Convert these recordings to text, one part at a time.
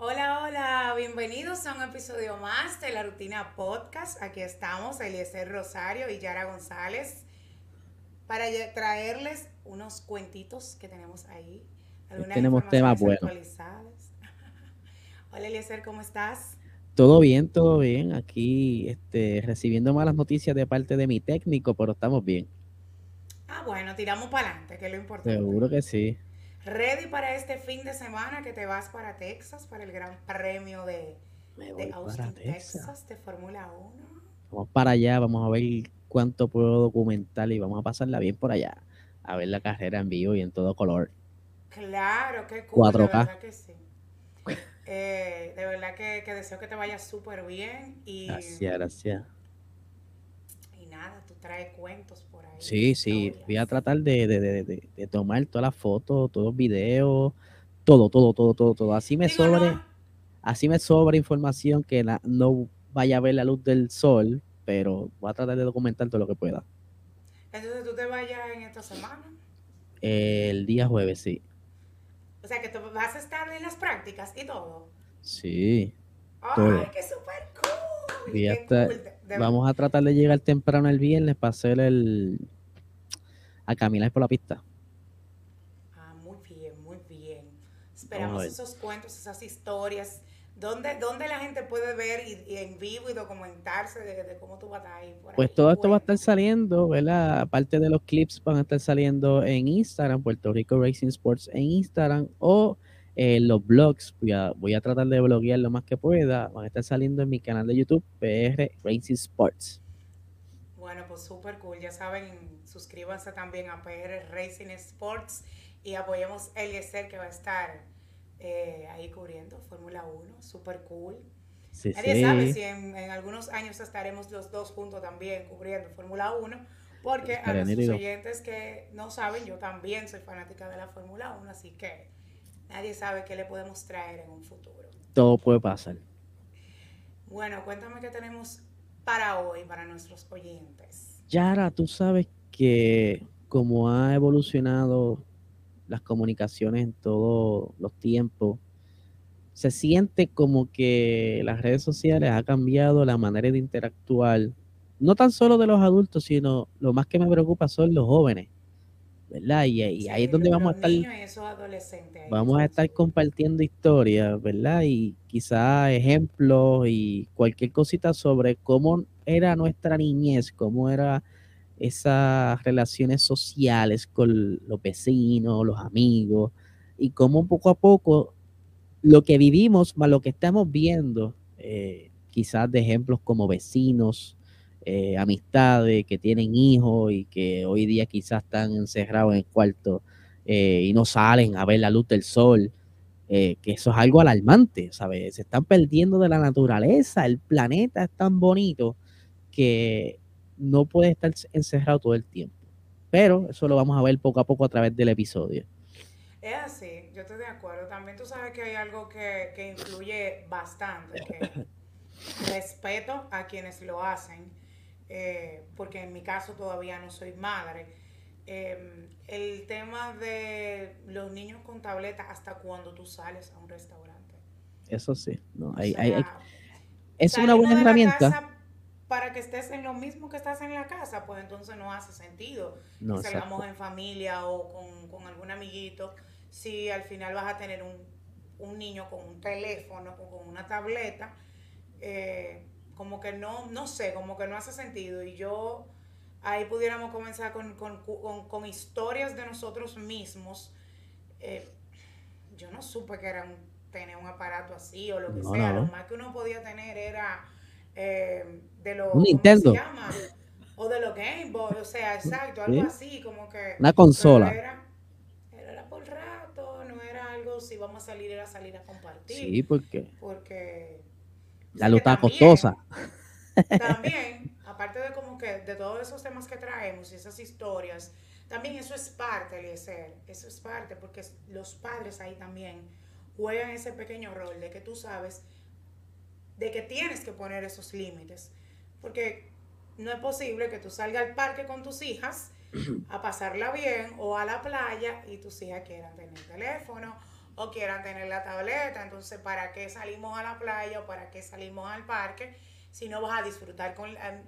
Hola, hola, bienvenidos a un episodio más de la Rutina Podcast. Aquí estamos, Eliezer Rosario y Yara González, para traerles unos cuentitos que tenemos ahí. Tenemos temas buenos. Hola, Eliezer, ¿cómo estás? Todo bien, todo bien. Aquí este, recibiendo malas noticias de parte de mi técnico, pero estamos bien. Ah, bueno, tiramos para adelante, que es lo importante. Seguro que sí ready para este fin de semana que te vas para Texas, para el Gran Premio de, Austin, Texas. de Fórmula 1. Vamos para allá, vamos a ver cuánto puedo documentar y vamos a pasarla bien por allá, a ver la carrera en vivo y en todo color. Claro, qué cool, 4K. de verdad que sí. Eh, de verdad que, que deseo que te vaya súper bien y... Gracias, gracias trae cuentos por ahí. Sí, sí, voy a tratar de, tomar todas las fotos, todos los videos, todo, todo, todo, todo, todo. Así me sobre, así me sobra información que no vaya a ver la luz del sol, pero voy a tratar de documentar todo lo que pueda. Entonces, ¿tú te vayas en esta semana? El día jueves, sí. O sea, que tú vas a estar en las prácticas y todo. Sí. ¡Ay, qué súper cool! Vamos a tratar de llegar temprano el viernes para hacer el. a caminar por la pista. Ah, muy bien, muy bien. Esperamos esos cuentos, esas historias. ¿Dónde, dónde la gente puede ver y, en vivo y documentarse de, cómo tú vas a ir por Pues todo esto va a estar saliendo, ¿verdad? Aparte de los clips, van a estar saliendo en Instagram, Puerto Rico Racing Sports en Instagram o los blogs, voy a, voy a tratar de bloguear lo más que pueda. Van a estar saliendo en mi canal de YouTube, PR Racing Sports. Bueno, pues súper cool. Ya saben, suscríbanse también a PR Racing Sports y apoyemos el Eliezer que va a estar eh, ahí cubriendo Fórmula 1. Súper cool. Nadie sabe si en, algunos años estaremos los dos juntos también cubriendo Fórmula 1, porque a los oyentes que no saben, yo también soy fanática de la Fórmula 1, así que Nadie sabe qué le podemos traer en un futuro. Todo puede pasar. Bueno, cuéntame qué tenemos para hoy, para nuestros oyentes. Yara, tú sabes que como ha evolucionado las comunicaciones en todos los tiempos, se siente como que las redes sociales ha cambiado la manera de interactuar, no tan solo de los adultos, sino lo más que me preocupa son los jóvenes. ¿Verdad? Y, ahí es donde vamos a estar. Vamos a estar compartiendo historias, ¿verdad? Y quizás ejemplos y cualquier cosita sobre cómo era nuestra niñez, cómo eran esas relaciones sociales con los vecinos, los amigos, y cómo poco a poco lo que vivimos más lo que estamos viendo, eh, quizás de ejemplos como vecinos, eh, amistades que tienen hijos y que hoy día quizás están encerrados en el cuarto eh, y no salen a ver la luz del sol, eh, que eso es algo alarmante, ¿sabes? Se están perdiendo de la naturaleza, el planeta es tan bonito que no puede estar encerrado todo el tiempo. Pero eso lo vamos a ver poco a poco a través del episodio. Es así, yo estoy de acuerdo. También tú sabes que hay algo que, que influye bastante, que respeto a quienes lo hacen eh, porque en mi caso todavía no soy madre. Em, el tema de los niños con tableta hasta cuando tú sales a un restaurante. Eso sí, no, hay, es una buena herramienta. Para que estés en lo mismo que estás en la casa, pues entonces no hace sentido que salgamos en familia o con, algún amiguito si al final vas a tener un, un niño con un teléfono o con una tableta. Eh, como que no, no sé, como que no hace sentido. Y yo ahí pudiéramos comenzar con, historias de nosotros mismos. Eh, yo no supe que era tener un aparato así o lo que sea. Lo más que uno podía tener era eh, de los... Nintendo. O de los Game Boy, o sea, exacto, algo así, como que... Una consola. Era, era, por rato, no era algo, si vamos a salir, era salir a compartir. Sí, ¿por qué? Porque la luta costosa. También, aparte de como que de todos esos temas que traemos y esas historias, también eso es parte, Eliezer, eso es parte, porque los padres ahí también juegan ese pequeño rol de que tú sabes de que tienes que poner esos límites, porque no es posible que tú salgas al parque con tus hijas a pasarla bien o a la playa y tus hijas quieran tener teléfono o quieran tener la tableta. Entonces, ¿para qué salimos a la playa o para qué salimos al parque si no vas a disfrutar con, em,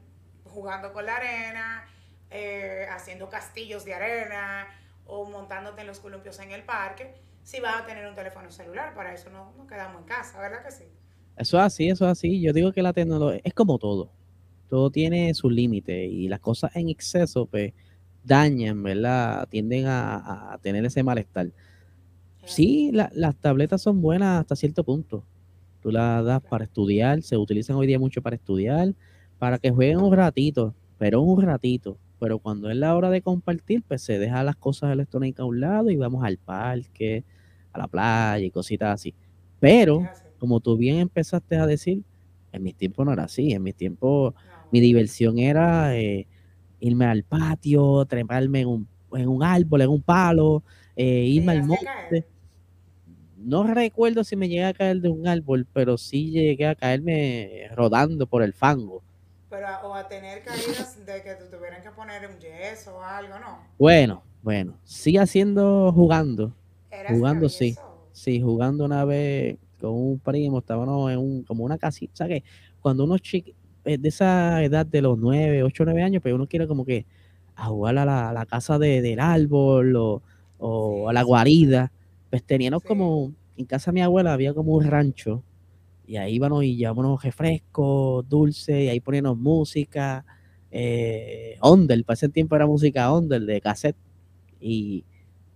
jugando con la arena, eh, haciendo castillos de arena o montándote en los columpios en el parque? Si vas a tener un teléfono celular, para eso no nos quedamos en casa, ¿verdad que sí? Eso es así, eso es así. Yo digo que la tecnología es como todo. Todo tiene su límite y las cosas en exceso, pues, dañan, ¿verdad? Tienden a, tener ese malestar. Sí, las tabletas son buenas hasta cierto punto. Tú las das para estudiar, se utilizan hoy día mucho para estudiar, para que jueguen un ratito, pero un ratito. Pero cuando es la hora de compartir, pues se deja las cosas electrónicas a un lado y vamos al parque, a la playa y cositas así. Pero como tú bien empezaste a decir, en mis tiempos no era así, en mis tiempos mi diversión era eh, irme al patio, treparme en un, en un árbol, en un palo, eh, irme al monte. No recuerdo si me llegué a caer de un árbol, pero sí llegué a caerme rodando por el fango. Pero, o a tener caídas de que te tuvieran que poner un yeso o algo, ¿no? Bueno, bueno, sí haciendo, jugando. Jugando, sí. Sí, jugando una vez con un primo, estábamos en un, como una casita, ¿sabes? Cuando uno es eh, de esa edad de los 9, 8, 9 años, pero pues uno quiere como que a jugar a la, casa del árbol o, a la guarida, pues teníamos como, en casa de mi abuela había como un rancho y ahí íbamos y llevábamos refrescos, dulces, y ahí poníamos música, eh, Ondel, para ese tiempo era música Ondel de cassette, y,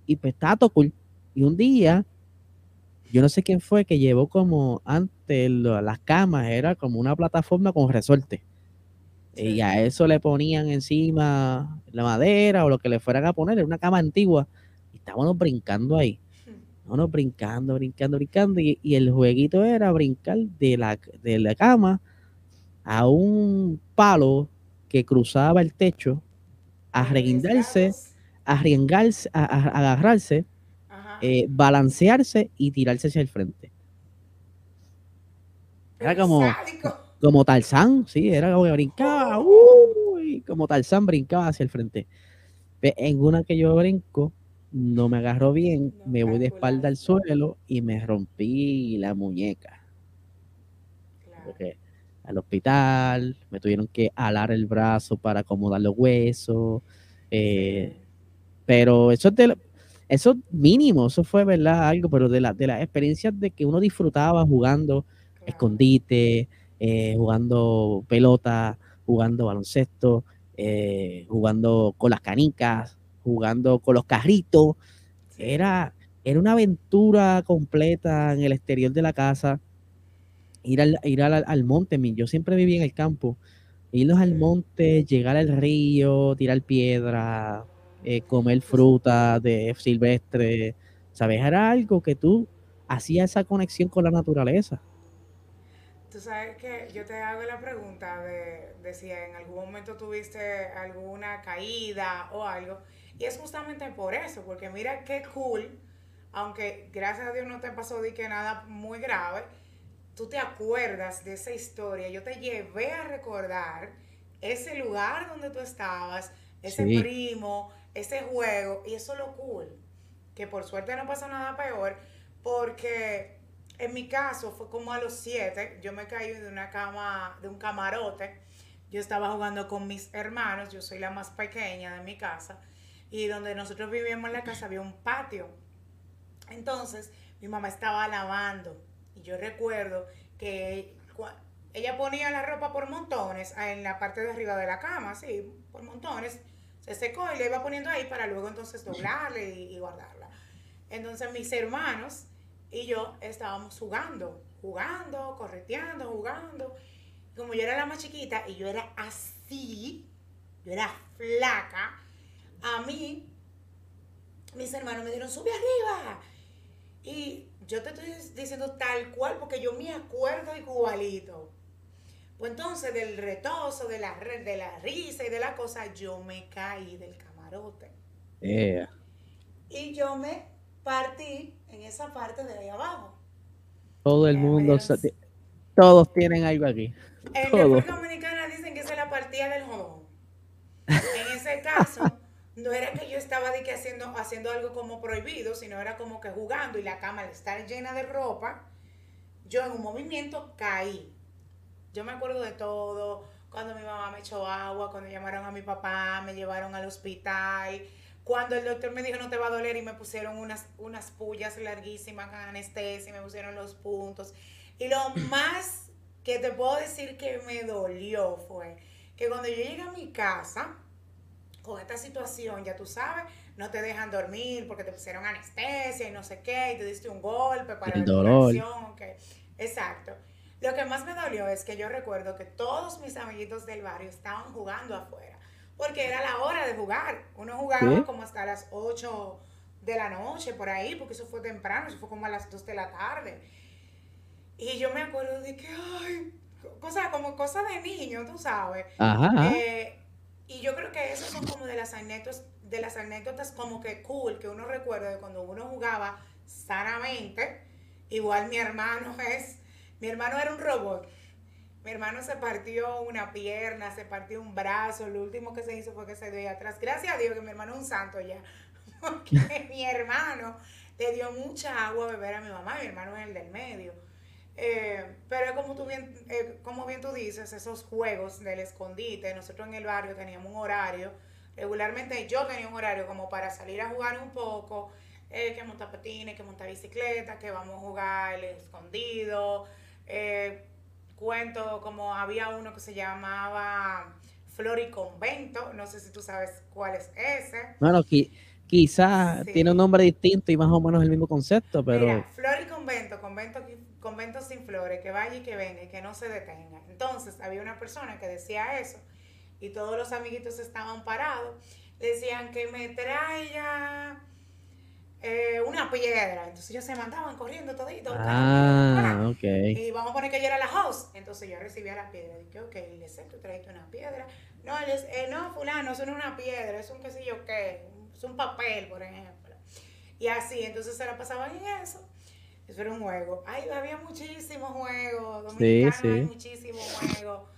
y pues estaba todo cool. Y un día yo no sé quién fue que llevó como antes las camas, era como una plataforma con resorte. Y a eso le ponían encima la madera o lo que le fueran a poner, era una cama antigua. Y estábamos brincando ahí. Estábamos brincando, brincando, brincando. Y, el jueguito era brincar de la, de la cama a un palo que cruzaba el techo, a reguindarse, a, a agarrarse eh, balancearse y tirarse hacia el frente. Era como, como Tarzán, sí, era como que brincaba, como Tarzán brincaba hacia el frente. En una que yo brinco, no me agarró bien, me voy de espalda al suelo y me rompí la muñeca. al hospital, me tuvieron que alar el brazo para acomodar los huesos. Eh, pero eso es de, eso mínimo, eso fue, ¿verdad? Algo, pero de, la, de las experiencias de que uno disfrutaba jugando escondite, eh, jugando pelota, jugando baloncesto, eh, jugando con las canicas, jugando con los carritos. Era, era una aventura completa en el exterior de la casa. Ir al, ir al, al monte, yo siempre viví en el campo. Irnos al monte, llegar al río, tirar piedra, eh, comer fruta de silvestre, ¿sabes? Era algo que tú hacías esa conexión con la naturaleza. Tú sabes que yo te hago la pregunta de, de, si en algún momento tuviste alguna caída o algo. Y es justamente por eso, porque mira qué cool, aunque gracias a Dios no te pasó de que nada muy grave, tú te acuerdas de esa historia. Yo te llevé a recordar ese lugar donde tú estabas, ese primo, ese juego, y eso es lo cool, que por suerte no pasó nada peor, porque en mi caso fue como a los siete, yo me caí de una cama, de un camarote, yo estaba jugando con mis hermanos, yo soy la más pequeña de mi casa, y donde nosotros vivíamos en la casa había un patio. Entonces, mi mamá estaba lavando, y yo recuerdo que ella ponía la ropa por montones en la parte de arriba de la cama, sí, por montones, se secó y le iba poniendo ahí para luego entonces doblarle y, guardarla. Entonces mis hermanos y yo estábamos jugando, jugando, correteando, jugando. como yo era la más chiquita y yo era así, yo era flaca, a mí mis hermanos me dieron, sube arriba. Y yo te estoy diciendo tal cual porque yo me acuerdo igualito. Pues entonces del retozo, de la, de la risa y de la cosa, yo me caí del camarote. Y yo me partí en esa parte de ahí abajo. Todo el mundo, todos tienen algo aquí. En República Dominicana dicen que es la partida del jodón. En ese caso, no era que yo estaba de que haciendo, haciendo algo como prohibido, sino era como que jugando y la cama al estar llena de ropa, yo en un movimiento caí. Yo me acuerdo de todo, cuando mi mamá me echó agua, cuando llamaron a mi papá, me llevaron al hospital, cuando el doctor me dijo no te va a doler y me pusieron unas, unas pullas larguísimas con anestesia y me pusieron los puntos. Y lo más que te puedo decir que me dolió fue que cuando yo llegué a mi casa, con esta situación, ya tú sabes, no te dejan dormir porque te pusieron anestesia y no sé qué, y te diste un golpe para la dolor. Exacto. Lo que más me dolió es que yo recuerdo que todos mis amiguitos del barrio estaban jugando afuera, porque era la hora de jugar. Uno jugaba como hasta las 8 de la noche, por ahí, porque eso fue temprano, eso fue como a las 2 de la tarde. Y yo me acuerdo de que, ay, cosa, como cosa de niño, tú sabes. Ajá. Eh, y yo creo que esas son como de las anécdotas, de las anécdotas como que cool, que uno recuerda de cuando uno jugaba sanamente. Igual mi hermano es, mi hermano era un robot. Mi hermano se partió una pierna, se partió un brazo, lo último que se hizo fue que se dio atrás. Gracias a Dios que mi hermano es un santo ya. Porque mi hermano le dio mucha agua a beber a mi mamá, mi hermano es el del medio. Eh, pero como tú bien, eh, como bien tú dices, esos juegos del escondite, nosotros en el barrio teníamos un horario, regularmente yo tenía un horario como para salir a jugar un poco, eh, que montar patines, que montar bicicleta, que vamos a jugar el escondido, cuento como había uno que se llamaba Flor y Convento, no sé si tú sabes cuál es ese. Bueno, aquí quizás tiene un nombre distinto y más o menos el mismo concepto, pero... Mira, Flor y Convento, convento, convento sin flores, que vaya y que venga y que no se detenga. Entonces había una persona que decía eso y todos los amiguitos estaban parados, decían que me traiga eh, una piedra. Entonces ellos se mandaban corriendo todito. Ah, ok. Y vamos a poner que yo era la house. Entonces yo recibía la piedra. Dije, ok, le sé, tú trajiste una piedra. No, les, eh, no, fulano, eso no es una piedra, es un qué sé yo qué, es un papel, por ejemplo. Y así, entonces se la pasaban en eso. Eso era un juego. Ay, había muchísimos juegos. Dominicanos sí, sí. hay muchísimos juegos.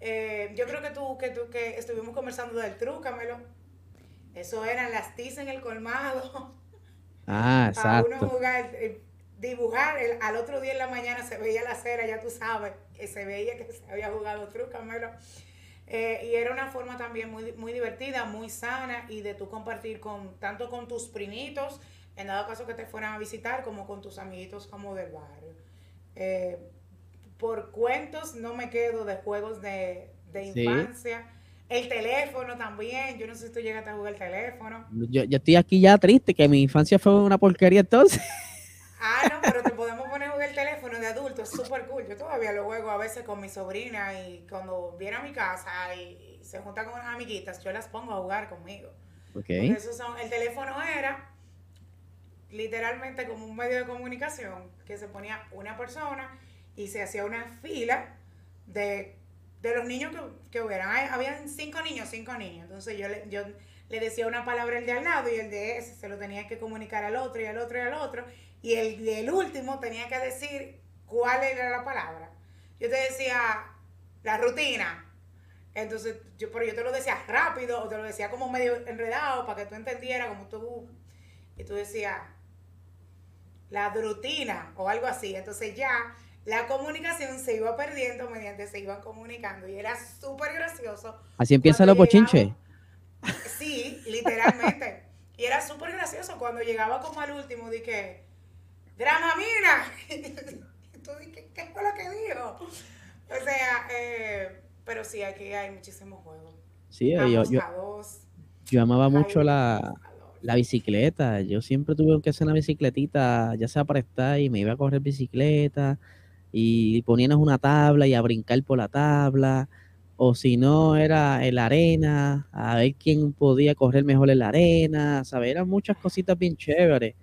Eh, yo creo que tú, que tú, que estuvimos conversando del trúcamelo. Eso eran las tizas en el colmado. Ah, exacto. Para uno jugar, eh, dibujar, al otro día en la mañana se veía la cera, ya tú sabes, que se veía que se había jugado trúcamelo. Eh, y era una forma también muy, muy divertida, muy sana y de tú compartir con tanto con tus primitos, en dado caso que te fueran a visitar, como con tus amiguitos como del barrio. Eh, por cuentos no me quedo de juegos de, infancia. El teléfono también, yo no sé si tú llegaste a jugar el teléfono. Yo, yo estoy aquí ya triste, que mi infancia fue una porquería entonces. Ah, no, pero te podemos poner a jugar el teléfono de adultos, súper cool. Yo todavía lo juego a veces con mi sobrina y cuando viene a mi casa y se junta con unas amiguitas, yo las pongo a jugar conmigo. Okay. Eso son, el teléfono era literalmente como un medio de comunicación que se ponía una persona y se hacía una fila de, los niños que, que hubieran. Habían cinco niños, cinco niños. Entonces yo le, yo le decía una palabra el de al lado y el de ese se lo tenía que comunicar al otro y al otro y al otro y el, el último tenía que decir cuál era la palabra. Yo te decía la rutina. Entonces, yo, pero yo te lo decía rápido o te lo decía como medio enredado para que tú entendieras como tú. Y tú decías la rutina o algo así. Entonces ya la comunicación se iba perdiendo mediante se iban comunicando y era súper gracioso. Así empieza lo pochinche. Sí, literalmente. y era súper gracioso cuando llegaba como al último, dije, Dramamina. ¿qué, fue lo que dijo? O sea, eh, pero sí, aquí hay muchísimos juegos. Sí, yo, yo, amaba mucho la, bicicleta. Yo siempre tuve que hacer una bicicletita, ya sea para estar, y me iba a correr bicicleta y poníamos una tabla y a brincar por la tabla. O si no, era en la arena, a ver quién podía correr mejor en la arena, ¿sabes? Eran muchas cositas bien chéveres.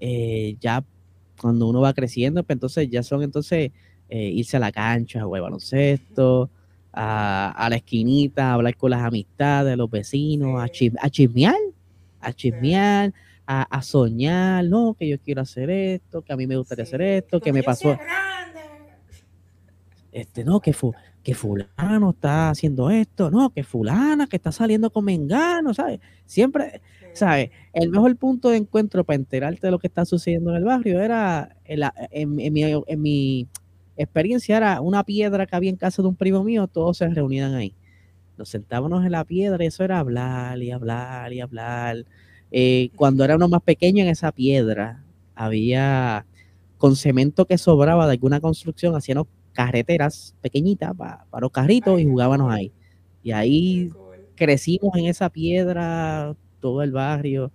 Eh, ya cuando uno va creciendo, pues entonces ya son entonces eh, irse a la cancha, jugar baloncesto, a, la esquinita, a hablar con las amistades, los vecinos, a, chismear, a chismear, a, soñar, no, que yo quiero hacer esto, que a mí me gustaría hacer esto, que me pasó. este, no, que, que fulano está haciendo esto, no, que fulana que está saliendo con mengano, ¿sabes? Siempre, ¿sabes? El mejor punto de encuentro para enterarte de lo que está sucediendo en el barrio era, en, mi, en mi experiencia, era una piedra que había en casa de un primo mío, todos se reunían ahí. Nos sentábamos en la piedra y eso era hablar y hablar y hablar. Eh, cuando era uno más pequeño en esa piedra, había con cemento que sobraba de alguna construcción, hacíamos carreteras pequeñitas para los carritos y jugábamos ahí. Y ahí crecimos en esa piedra, todo el barrio,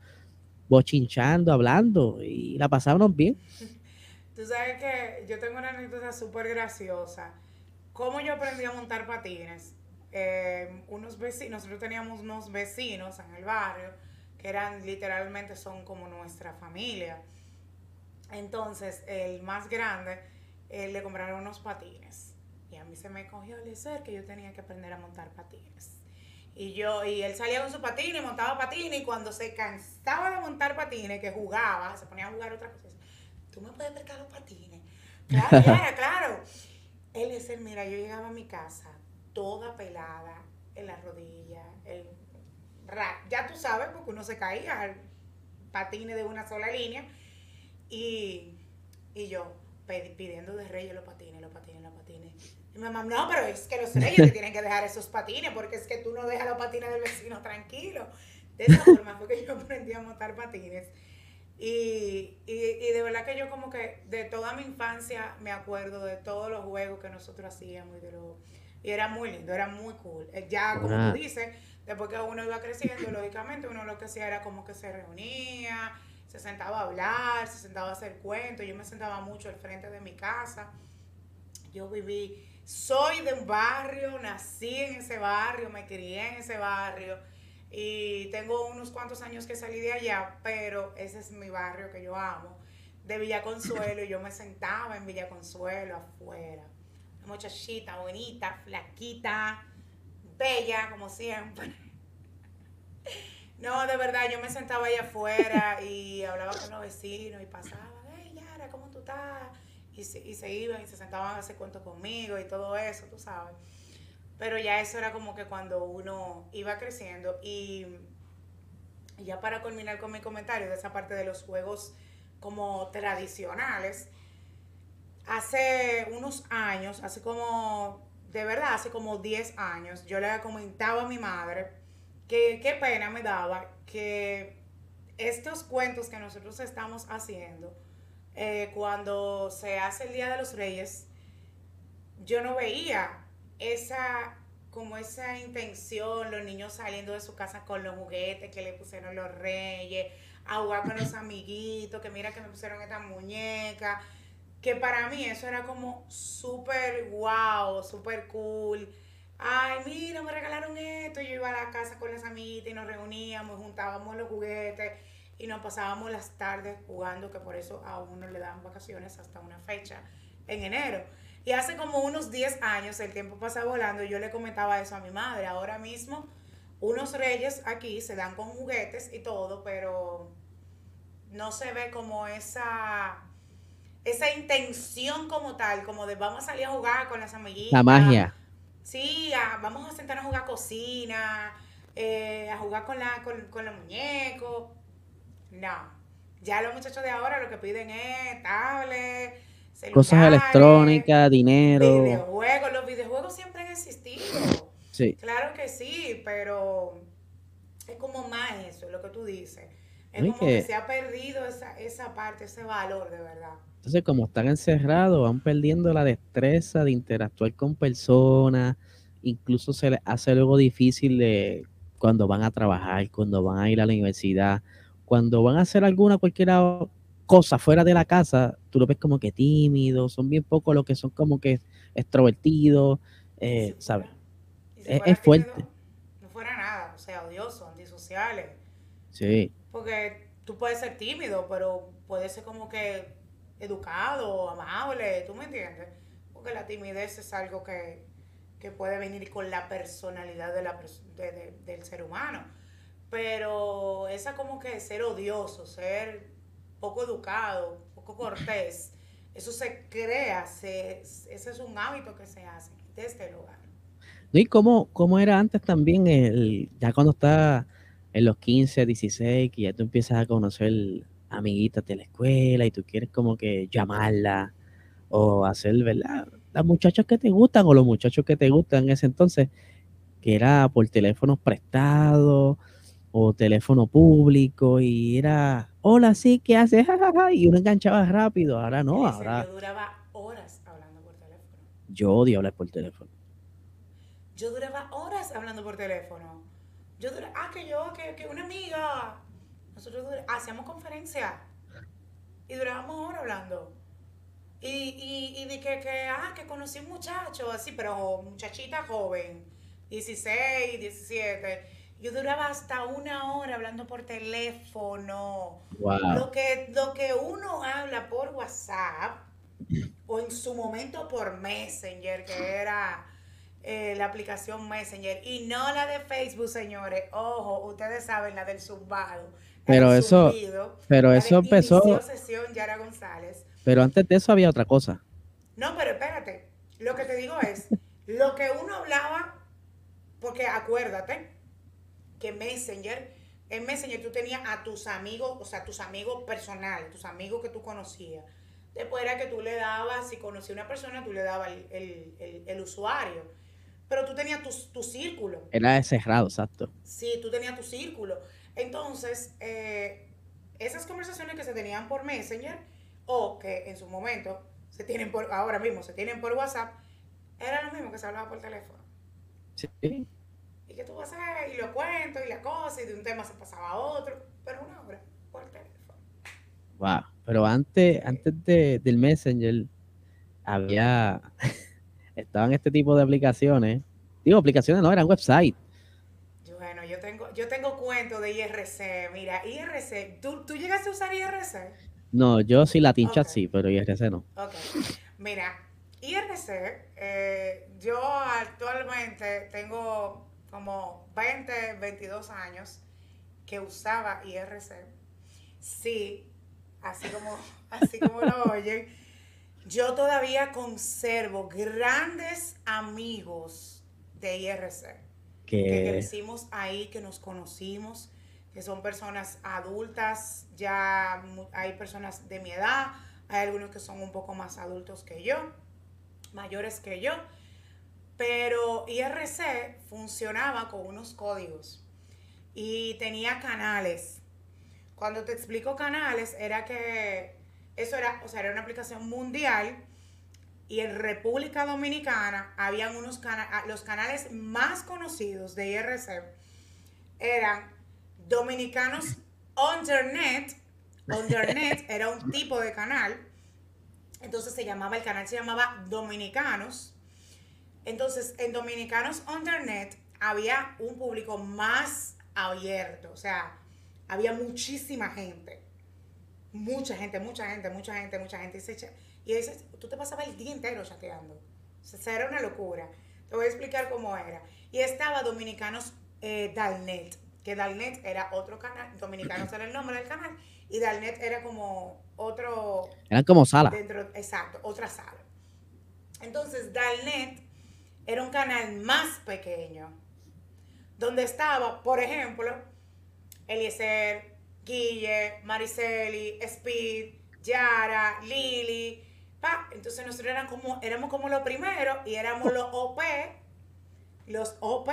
bochinchando, hablando y la pasábamos bien. Tú sabes que yo tengo una anécdota súper graciosa. ¿Cómo yo aprendí a montar patines? Eh, unos vecinos, nosotros teníamos unos vecinos en el barrio que eran literalmente son como nuestra familia. Entonces, el más grande eh, le compraron unos patines. Y a mí se me cogió el ser que yo tenía que aprender a montar patines. Y yo, y él salía con su patines, montaba patines, y cuando se cansaba de montar patines, que jugaba, se ponía a jugar otra cosa, tú me puedes prestar los patines. Claro, claro, claro. Él dice, mira, yo llegaba a mi casa toda pelada en la rodilla, el ya tú sabes, porque uno se caía, patines de una sola línea, y, y yo, pidiendo de reyes los patines, los patines, los patines. Y mi mamá, no, pero es que los reyes te tienen que dejar esos patines porque es que tú no dejas los patines del vecino tranquilo. De esa forma fue que yo aprendí a montar patines. Y, y, de verdad que yo como que de toda mi infancia me acuerdo de todos los juegos que nosotros hacíamos y, de lo, y era muy lindo, era muy cool. Eh, ya como tú dices, después que uno iba creciendo, lógicamente uno lo que hacía era como que se reunía, se sentaba a hablar, se sentaba a hacer cuentos, yo me sentaba mucho al frente de mi casa, yo viví, soy de un barrio, nací en ese barrio, me crié en ese barrio y tengo unos cuantos años que salí de allá, pero ese es mi barrio que yo amo, de Villa Consuelo, y yo me sentaba en Villa Consuelo afuera, muchachita bonita, flaquita, bella como siempre no, de verdad, yo me sentaba ahí afuera y hablaba con los vecinos y pasaba, hey Yara, ¿cómo tú estás? Y se, y se iban y se sentaban a hacer cuentos conmigo y todo eso, tú sabes. Pero ya eso era como que cuando uno iba creciendo y, ya para culminar con mi comentario de esa parte de los juegos como tradicionales, hace unos años, hace como, de verdad, hace como 10 años, yo le comentaba a mi madre, que qué pena me daba que estos cuentos que nosotros estamos haciendo, eh, cuando se hace el Día de los Reyes, yo no veía esa como esa intención, los niños saliendo de su casa con los juguetes que le pusieron los reyes, a jugar con los amiguitos, que mira que me pusieron esta muñeca, que para mí eso era como súper wow, súper cool ay, mira, me regalaron esto. Yo iba a la casa con las amiguitas y nos reuníamos, juntábamos los juguetes y nos pasábamos las tardes jugando, que por eso a uno le dan vacaciones hasta una fecha en enero. Y hace como unos 10 años, el tiempo pasa volando, yo le comentaba eso a mi madre. Ahora mismo, unos reyes aquí se dan con juguetes y todo, pero no se ve como esa esa intención como tal, como de vamos a salir a jugar con las amiguitas. La magia Sí, vamos a sentarnos a jugar cocina, eh, a jugar con, la, con, con los muñecos. No. Ya los muchachos de ahora lo que piden es tablet, cosas electrónicas, dinero. Videojuegos. Los videojuegos siempre han existido. Sí. Claro que sí, pero es como más eso, lo que tú dices. Es como que, se ha perdido esa, esa parte, ese valor de verdad. Entonces, como están encerrados, van perdiendo la destreza de interactuar con personas, incluso se les hace algo difícil de cuando van a trabajar, cuando van a ir a la universidad, cuando van a hacer alguna cualquier cosa fuera de la casa, tú lo ves como que tímidos, son bien pocos los que son como que extrovertidos, eh, ¿sabes? Es, fuerte. No fuera nada, o sea, odiosos, antisociales. Sí. Porque tú puedes ser tímido, pero puede ser como que educado, amable, ¿tú me entiendes? Porque la timidez es algo que, puede venir con la personalidad de la, del ser humano. Pero esa como que ser odioso, ser poco educado, poco cortés, eso se crea, se, ese es un hábito que se hace desde el hogar. ¿Y cómo, cómo era antes también, el, ya cuando está en los 15, 16, que ya tú empiezas a conocer amiguitas de la escuela y tú quieres como que llamarla o hacer, ¿verdad? Las muchachas que te gustan o los muchachos que te gustan en ese entonces, que era por teléfonos prestados o teléfono público y era, hola, sí, ¿qué haces? y uno enganchaba rápido, ahora no, ahora... Yo duraba horas hablando por teléfono. Yo odio hablar por teléfono. Yo duraba horas hablando por teléfono. Yo duraba, ah, que yo, que, que una amiga. Nosotros hacíamos conferencia y durábamos horas hablando. Y, y, y de que, que, ah, que conocí un muchacho, así, pero muchachita joven, 16, 17. Yo duraba hasta una hora hablando por teléfono. Lo, que, lo que uno habla por WhatsApp o en su momento por Messenger, que era eh, la aplicación Messenger y no la de Facebook, señores. Ojo, ustedes saben la del zumbado. Pero eso, pero eso empezó. Sesión Yara González. Pero antes de eso había otra cosa. No, pero espérate. Lo que te digo es, lo que uno hablaba, porque acuérdate que Messenger, en Messenger tú tenías a tus amigos, o sea, tus amigos personales, tus amigos que tú conocías. Después era que tú le dabas, si conocía una persona, tú le dabas el usuario pero tú tenías tu, círculo. Era cerrado, exacto. Sí, tú tenías tu círculo. Entonces, eh, esas conversaciones que se tenían por Messenger o que en su momento se tienen por, ahora mismo se tienen por WhatsApp, era lo mismo que se hablaba por teléfono. Sí. Y que tú vas a ver, y lo cuento, y la cosa, y de un tema se pasaba a otro, pero una hora por teléfono. Wow, pero antes, antes de, del Messenger había estaban este tipo de aplicaciones. Digo, aplicaciones no, eran websites. Yo tengo, yo tengo cuento de IRC. Mira, IRC, ¿tú, ¿tú llegaste a usar IRC? No, yo sí Latin Chat sí, pero IRC no. Ok. Mira, IRC, eh, yo actualmente tengo como 20, 22 años que usaba IRC. Sí, así como, así como lo oyen yo todavía conservo grandes amigos de IRC que crecimos ahí, que nos conocimos, que son personas adultas, ya hay personas de mi edad, hay algunos que son un poco más adultos que yo, mayores que yo, pero IRC funcionaba con unos códigos y tenía canales. Cuando te explico canales, era que eso era, o sea, era una aplicación mundial y en República Dominicana habían unos canales, ah, los canales más conocidos de IRC eran Dominicanos Undernet. Undernet era un tipo de canal. Entonces se llamaba, el canal se llamaba Dominicanos. Entonces, en Dominicanos Undernet había un público más abierto, o sea, había muchísima gente mucha gente, mucha gente, mucha gente, mucha gente. Y, y tú te pasabas el día entero chateando. O sea, era una locura. Te voy a explicar cómo era. Y estaba Dominicanos eh, Dalnet, que Dalnet era otro canal, Dominicanos era el nombre del canal, y Dalnet era como otro... Eran como sala. exacto, otra sala. Entonces, Dalnet era un canal más pequeño, donde estaba, por ejemplo, Eliezer, Guille, Mariceli, Speed, Yara, Lili. Pa. Entonces nosotros eran como, éramos como los primeros y éramos los OP. Los OP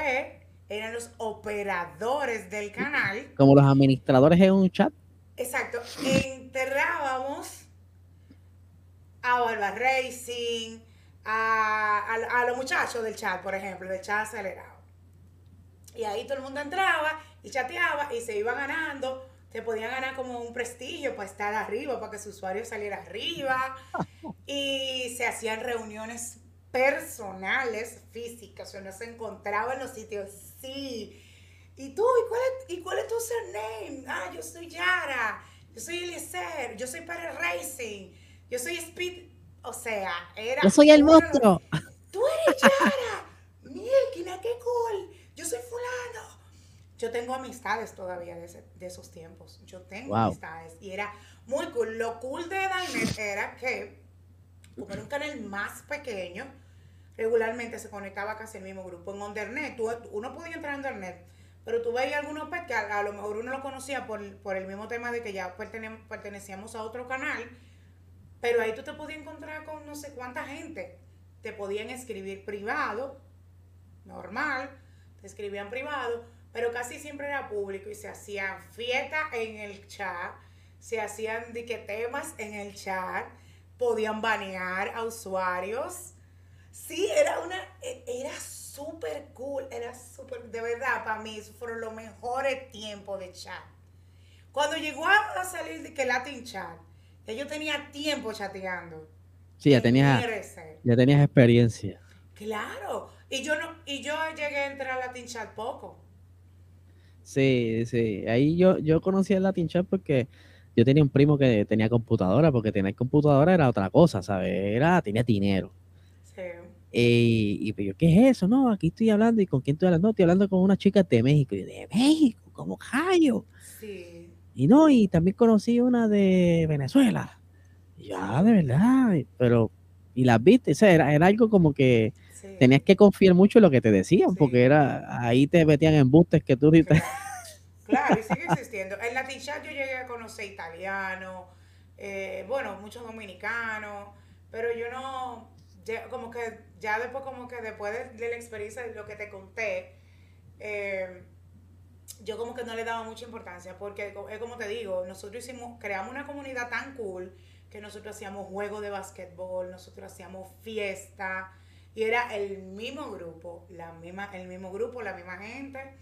eran los operadores del canal. Como los administradores en un chat. Exacto. Enterrábamos a Barba Racing, a, a, los muchachos del chat, por ejemplo, del chat acelerado. Y ahí todo el mundo entraba y chateaba y se iba ganando te podían ganar como un prestigio para estar arriba, para que su usuario saliera arriba. Y se hacían reuniones personales, físicas, o sea, no se encontraba en los sitios, sí. ¿Y tú? ¿Y cuál es, y cuál es tu surname? Ah, yo soy Yara, yo soy Eliezer, yo soy para Racing, yo soy Speed. O sea, era. Yo soy el monstruo. Tú eres Yara. Milkina, qué cool. Yo soy Fulano yo tengo amistades todavía de, esos tiempos. Yo tengo amistades. Y era muy cool. Lo cool de Dainet era que como era un canal más pequeño, regularmente se conectaba casi el mismo grupo. En Undernet, uno podía entrar en Undernet, pero tú veías algunos que a, lo mejor uno lo conocía por, el mismo tema de que ya pertenecíamos a otro canal, pero ahí tú te podías encontrar con no sé cuánta gente. Te podían escribir privado, normal, te escribían privado, pero casi siempre era público y se hacían fiestas en el chat, se hacían temas en el chat, podían banear a usuarios. Sí, era una, e, era súper cool, era súper, de verdad, para mí, esos fueron los mejores tiempos de chat. Cuando llegó a salir de que Latin Chat, ya yo tenía tiempo chateando. Sí, ya tenías, ya tenías experiencia. Claro, y yo no, y yo llegué a entrar a Latin Chat poco. Sí, sí. Ahí yo, yo conocí el Latin Chat porque yo tenía un primo que tenía computadora, porque tener computadora era otra cosa, ¿sabes? Era, tenía dinero. Sí. Y, y pues yo, ¿qué es eso? No, aquí estoy hablando, ¿y con quién estoy hablando? estoy hablando con una chica de México. Y de México, como callo. Sí. Y no, y también conocí una de Venezuela. Y ya, ah, de verdad, pero, y las viste, o sea, era, era algo como que tenías que confiar mucho en lo que te decían, porque era, ahí te metían embustes que tú Claro. claro, y sigue existiendo. En Latin Chat yo llegué a conocer italiano, eh, bueno, muchos dominicanos, pero yo no, como que ya después, como que después de, la experiencia de lo que te conté, eh, yo como que no le daba mucha importancia, porque es como te digo, nosotros hicimos, creamos una comunidad tan cool que nosotros hacíamos juegos de basquetbol, nosotros hacíamos fiesta, y era el mismo grupo, la misma, el mismo grupo, la misma gente.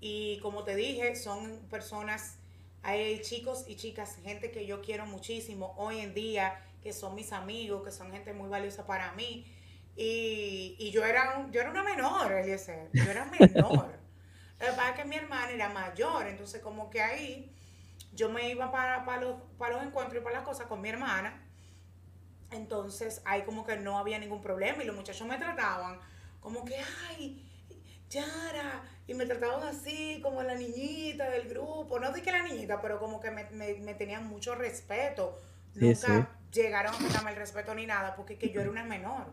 Y como te dije, son personas, hay chicos y chicas, gente que yo quiero muchísimo hoy en día, que son mis amigos, que son gente muy valiosa para mí. Y, y yo, era yo era una menor, Eliezer, yo era menor. Lo que pasa es que mi hermana era mayor, entonces como que ahí yo me iba para, para, los, para los encuentros y para las cosas con mi hermana. Entonces ahí como que no había ningún problema y los muchachos me trataban como que, ay, Yara, y me trataban así como la niñita del grupo, no dije la niñita, pero como que me, me, tenían mucho respeto. Nunca llegaron a darme el respeto ni nada porque que yo era una menor.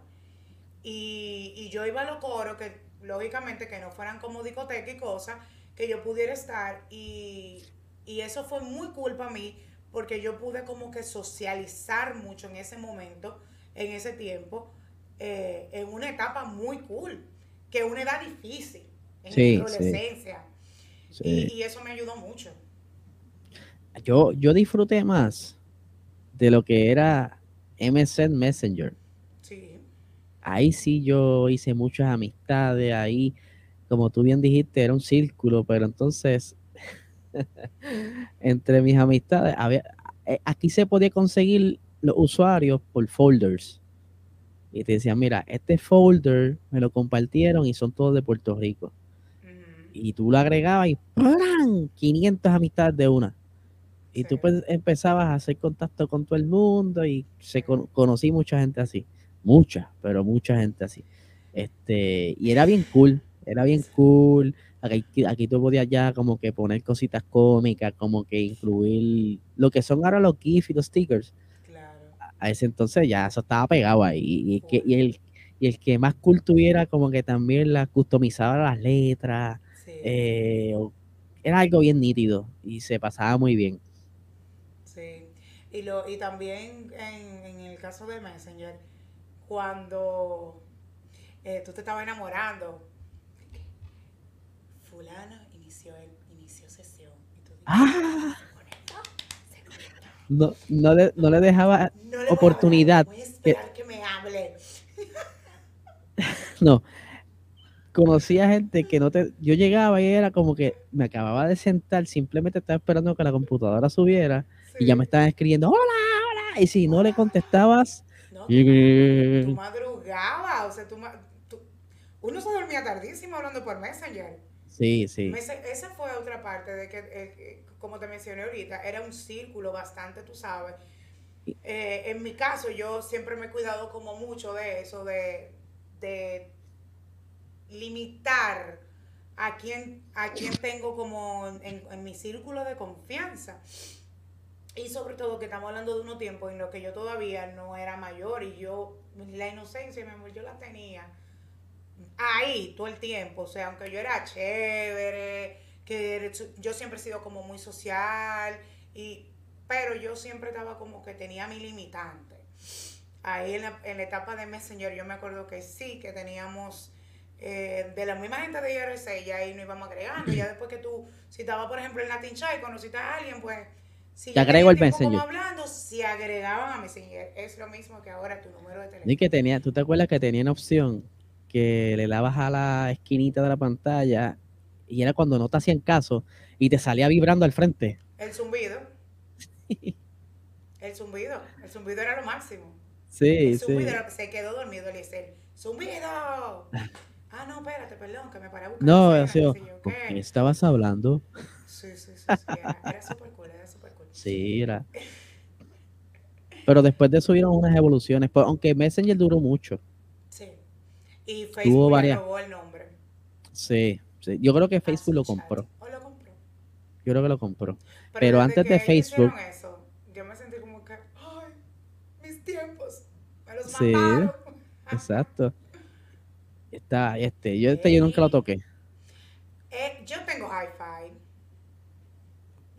Y, y yo iba a los coros que lógicamente que no fueran como discoteca y cosas, que yo pudiera estar y, eso fue muy cool para mí porque yo pude como que socializar mucho en ese momento, en ese tiempo, eh, en una etapa muy cool, que es una edad difícil, en la adolescencia. Y, eso me ayudó mucho. Yo, yo disfruté más de lo que era MSN Messenger ahí sí yo hice muchas amistades, ahí, como tú bien dijiste, era un círculo, pero entonces, entre mis amistades, había, eh, aquí se podía conseguir los usuarios por folders. Y te decían, mira, este folder me lo compartieron y son todos de Puerto Rico. Y tú lo agregabas y ¡pran! 500 amistades de una. Y tú pues, empezabas a hacer contacto con todo el mundo y se conocí mucha gente así mucha, pero mucha gente así. Este, y era bien cool, era bien cool. Aquí, aquí tú podías ya como que poner cositas cómicas, como que incluir lo que son ahora los GIF y los stickers. Claro. A ese entonces ya eso estaba pegado ahí. Y, que, y, el, y el que más cool tuviera como que también la customizaba las letras. Eh, era algo bien nítido y se pasaba muy bien. Sí. Y, lo, y también en, en el caso de Messenger, cuando eh, tú te estabas enamorando, fulano inició, inició sesión. ah. No, no, le, no le dejaba oportunidad. Voy a esperar que, me hable. no. Conocía gente que no te. Yo llegaba y era como que me acababa de sentar, simplemente estaba esperando que la computadora subiera y ya me estaban escribiendo: ¡Hola, hola! Y si no le contestabas, tú madrugabas, o sea, tú, uno se dormía tardísimo hablando por Messenger. Sí, sí. esa fue otra parte de que, eh, como te mencioné ahorita, era un círculo bastante, tú sabes. Eh, en mi caso, yo siempre me he cuidado como mucho de eso, de, de limitar a quien, a quien tengo como en, en mi círculo de confianza. Y sobre todo que estamos hablando de unos tiempos en los que yo todavía no era mayor y yo, la inocencia, mi amor, yo la tenía ahí todo el tiempo. O sea, aunque yo era chévere, que yo siempre he sido como muy social, y, pero yo siempre estaba como que tenía mi limitante. Ahí en la, en la etapa de Messenger yo me acuerdo que sí, que teníamos eh, de la misma gente de IRC, ya ahí nos íbamos agregando. Ya después que tú, si estaba por ejemplo en Latin Chat y conociste a alguien, pues si te agrego el Messenger. hablando, si agregaban a Messenger. Es lo mismo que ahora tu número de teléfono. Y que tenía, ¿tú te acuerdas que tenían opción que le dabas a la esquinita de la pantalla y era cuando no te hacían caso y te salía vibrando al frente? El zumbido. el zumbido. El zumbido era lo máximo. Sí, el zumbido Era, se quedó dormido Eliezer. ¡Zumbido! Ah, no, espérate, perdón, que me paré a buscar. No, sido, ¿con quién estabas hablando? Sí, sí, sí, sí era, era súper cool, era súper cool. Sí, era. Pero después de eso hubieron unas evoluciones, pues, aunque Messenger duró mucho. Y Facebook varias... robó el nombre. Sí, sí, yo creo que Facebook lo compró. ¿O lo compró? Yo creo que lo compró. Pero, antes de Facebook... Eso, yo me sentí como que, ay, mis tiempos, me los sí, exacto. Está, este, yo este yo nunca lo toqué. Eh, yo tengo hi-fi.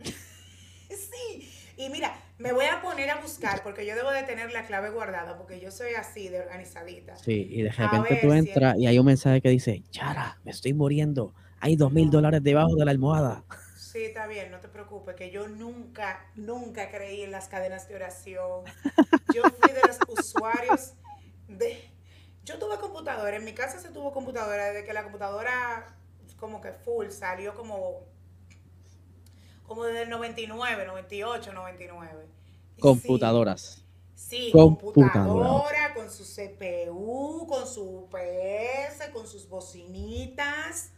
sí, y mira, me voy a poner a buscar porque yo debo de tener la clave guardada porque yo soy así de organizadita. Sí, y de repente tú entras y hay un mensaje que dice, Chara, me estoy muriendo, hay dos mil dólares debajo de la almohada. Sí, está bien, no te preocupes, que yo nunca, nunca creí en las cadenas de oración. Yo fui de los usuarios de yo tuve computadora, en mi casa se tuvo computadora, desde que la computadora como que full salió como, como desde el 99, 98, 99. Computadoras. Sí, computadora con su CPU, con su UPS, con sus bocinitas.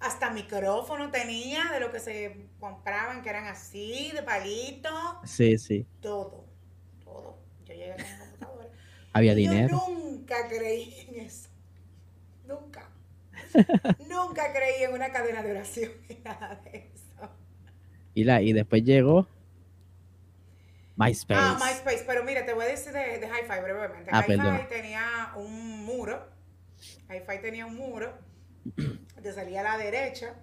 Hasta micrófono tenía de lo que se compraban, que eran así, de palito. Sí, sí. Todo, todo. Yo llegué a computadora. Había dinero nunca creí en eso. Nunca. nunca creí en una cadena de oración y nada de eso. Y, la, y después llegó MySpace. Ah, MySpace. Pero mira, te voy a decir de, de Hi-Fi brevemente. Ah, Hi-Fi tenía un muro. Hi-Fi tenía un muro. Te salía a la derecha.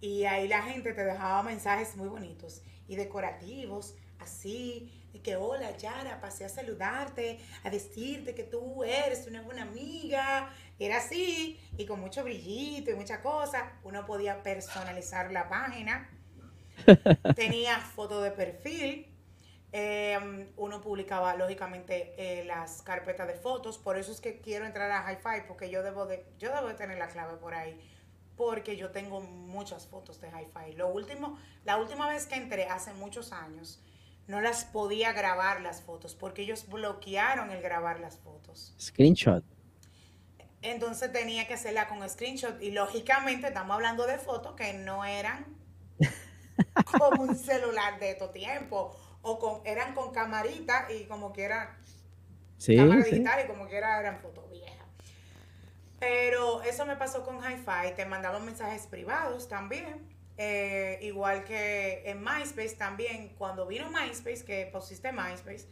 Y ahí la gente te dejaba mensajes muy bonitos y decorativos, así y que hola Yara, pasé a saludarte, a decirte que tú eres una buena amiga. Era así, y con mucho brillito y mucha cosa. Uno podía personalizar la página. Tenía foto de perfil. Em, uno publicaba lógicamente eh, las carpetas de fotos. Por eso es que quiero entrar a Hi-Fi, porque yo debo de, yo debo de tener la clave por ahí. Porque yo tengo muchas fotos de Hi-Fi. Lo último, la última vez que entré, hace muchos años, no las podía grabar las fotos porque ellos bloquearon el grabar las fotos. Screenshot. Entonces tenía que hacerla con screenshot y lógicamente estamos hablando de fotos que no eran como un celular de estos tiempos o con, eran con camarita y como que eran sí, cámara digital y como que era, eran fotos viejas. Pero eso me pasó con Hi-Fi, te mandaban mensajes privados también eh, igual que en MySpace también, cuando vino MySpace, que pusiste MySpace,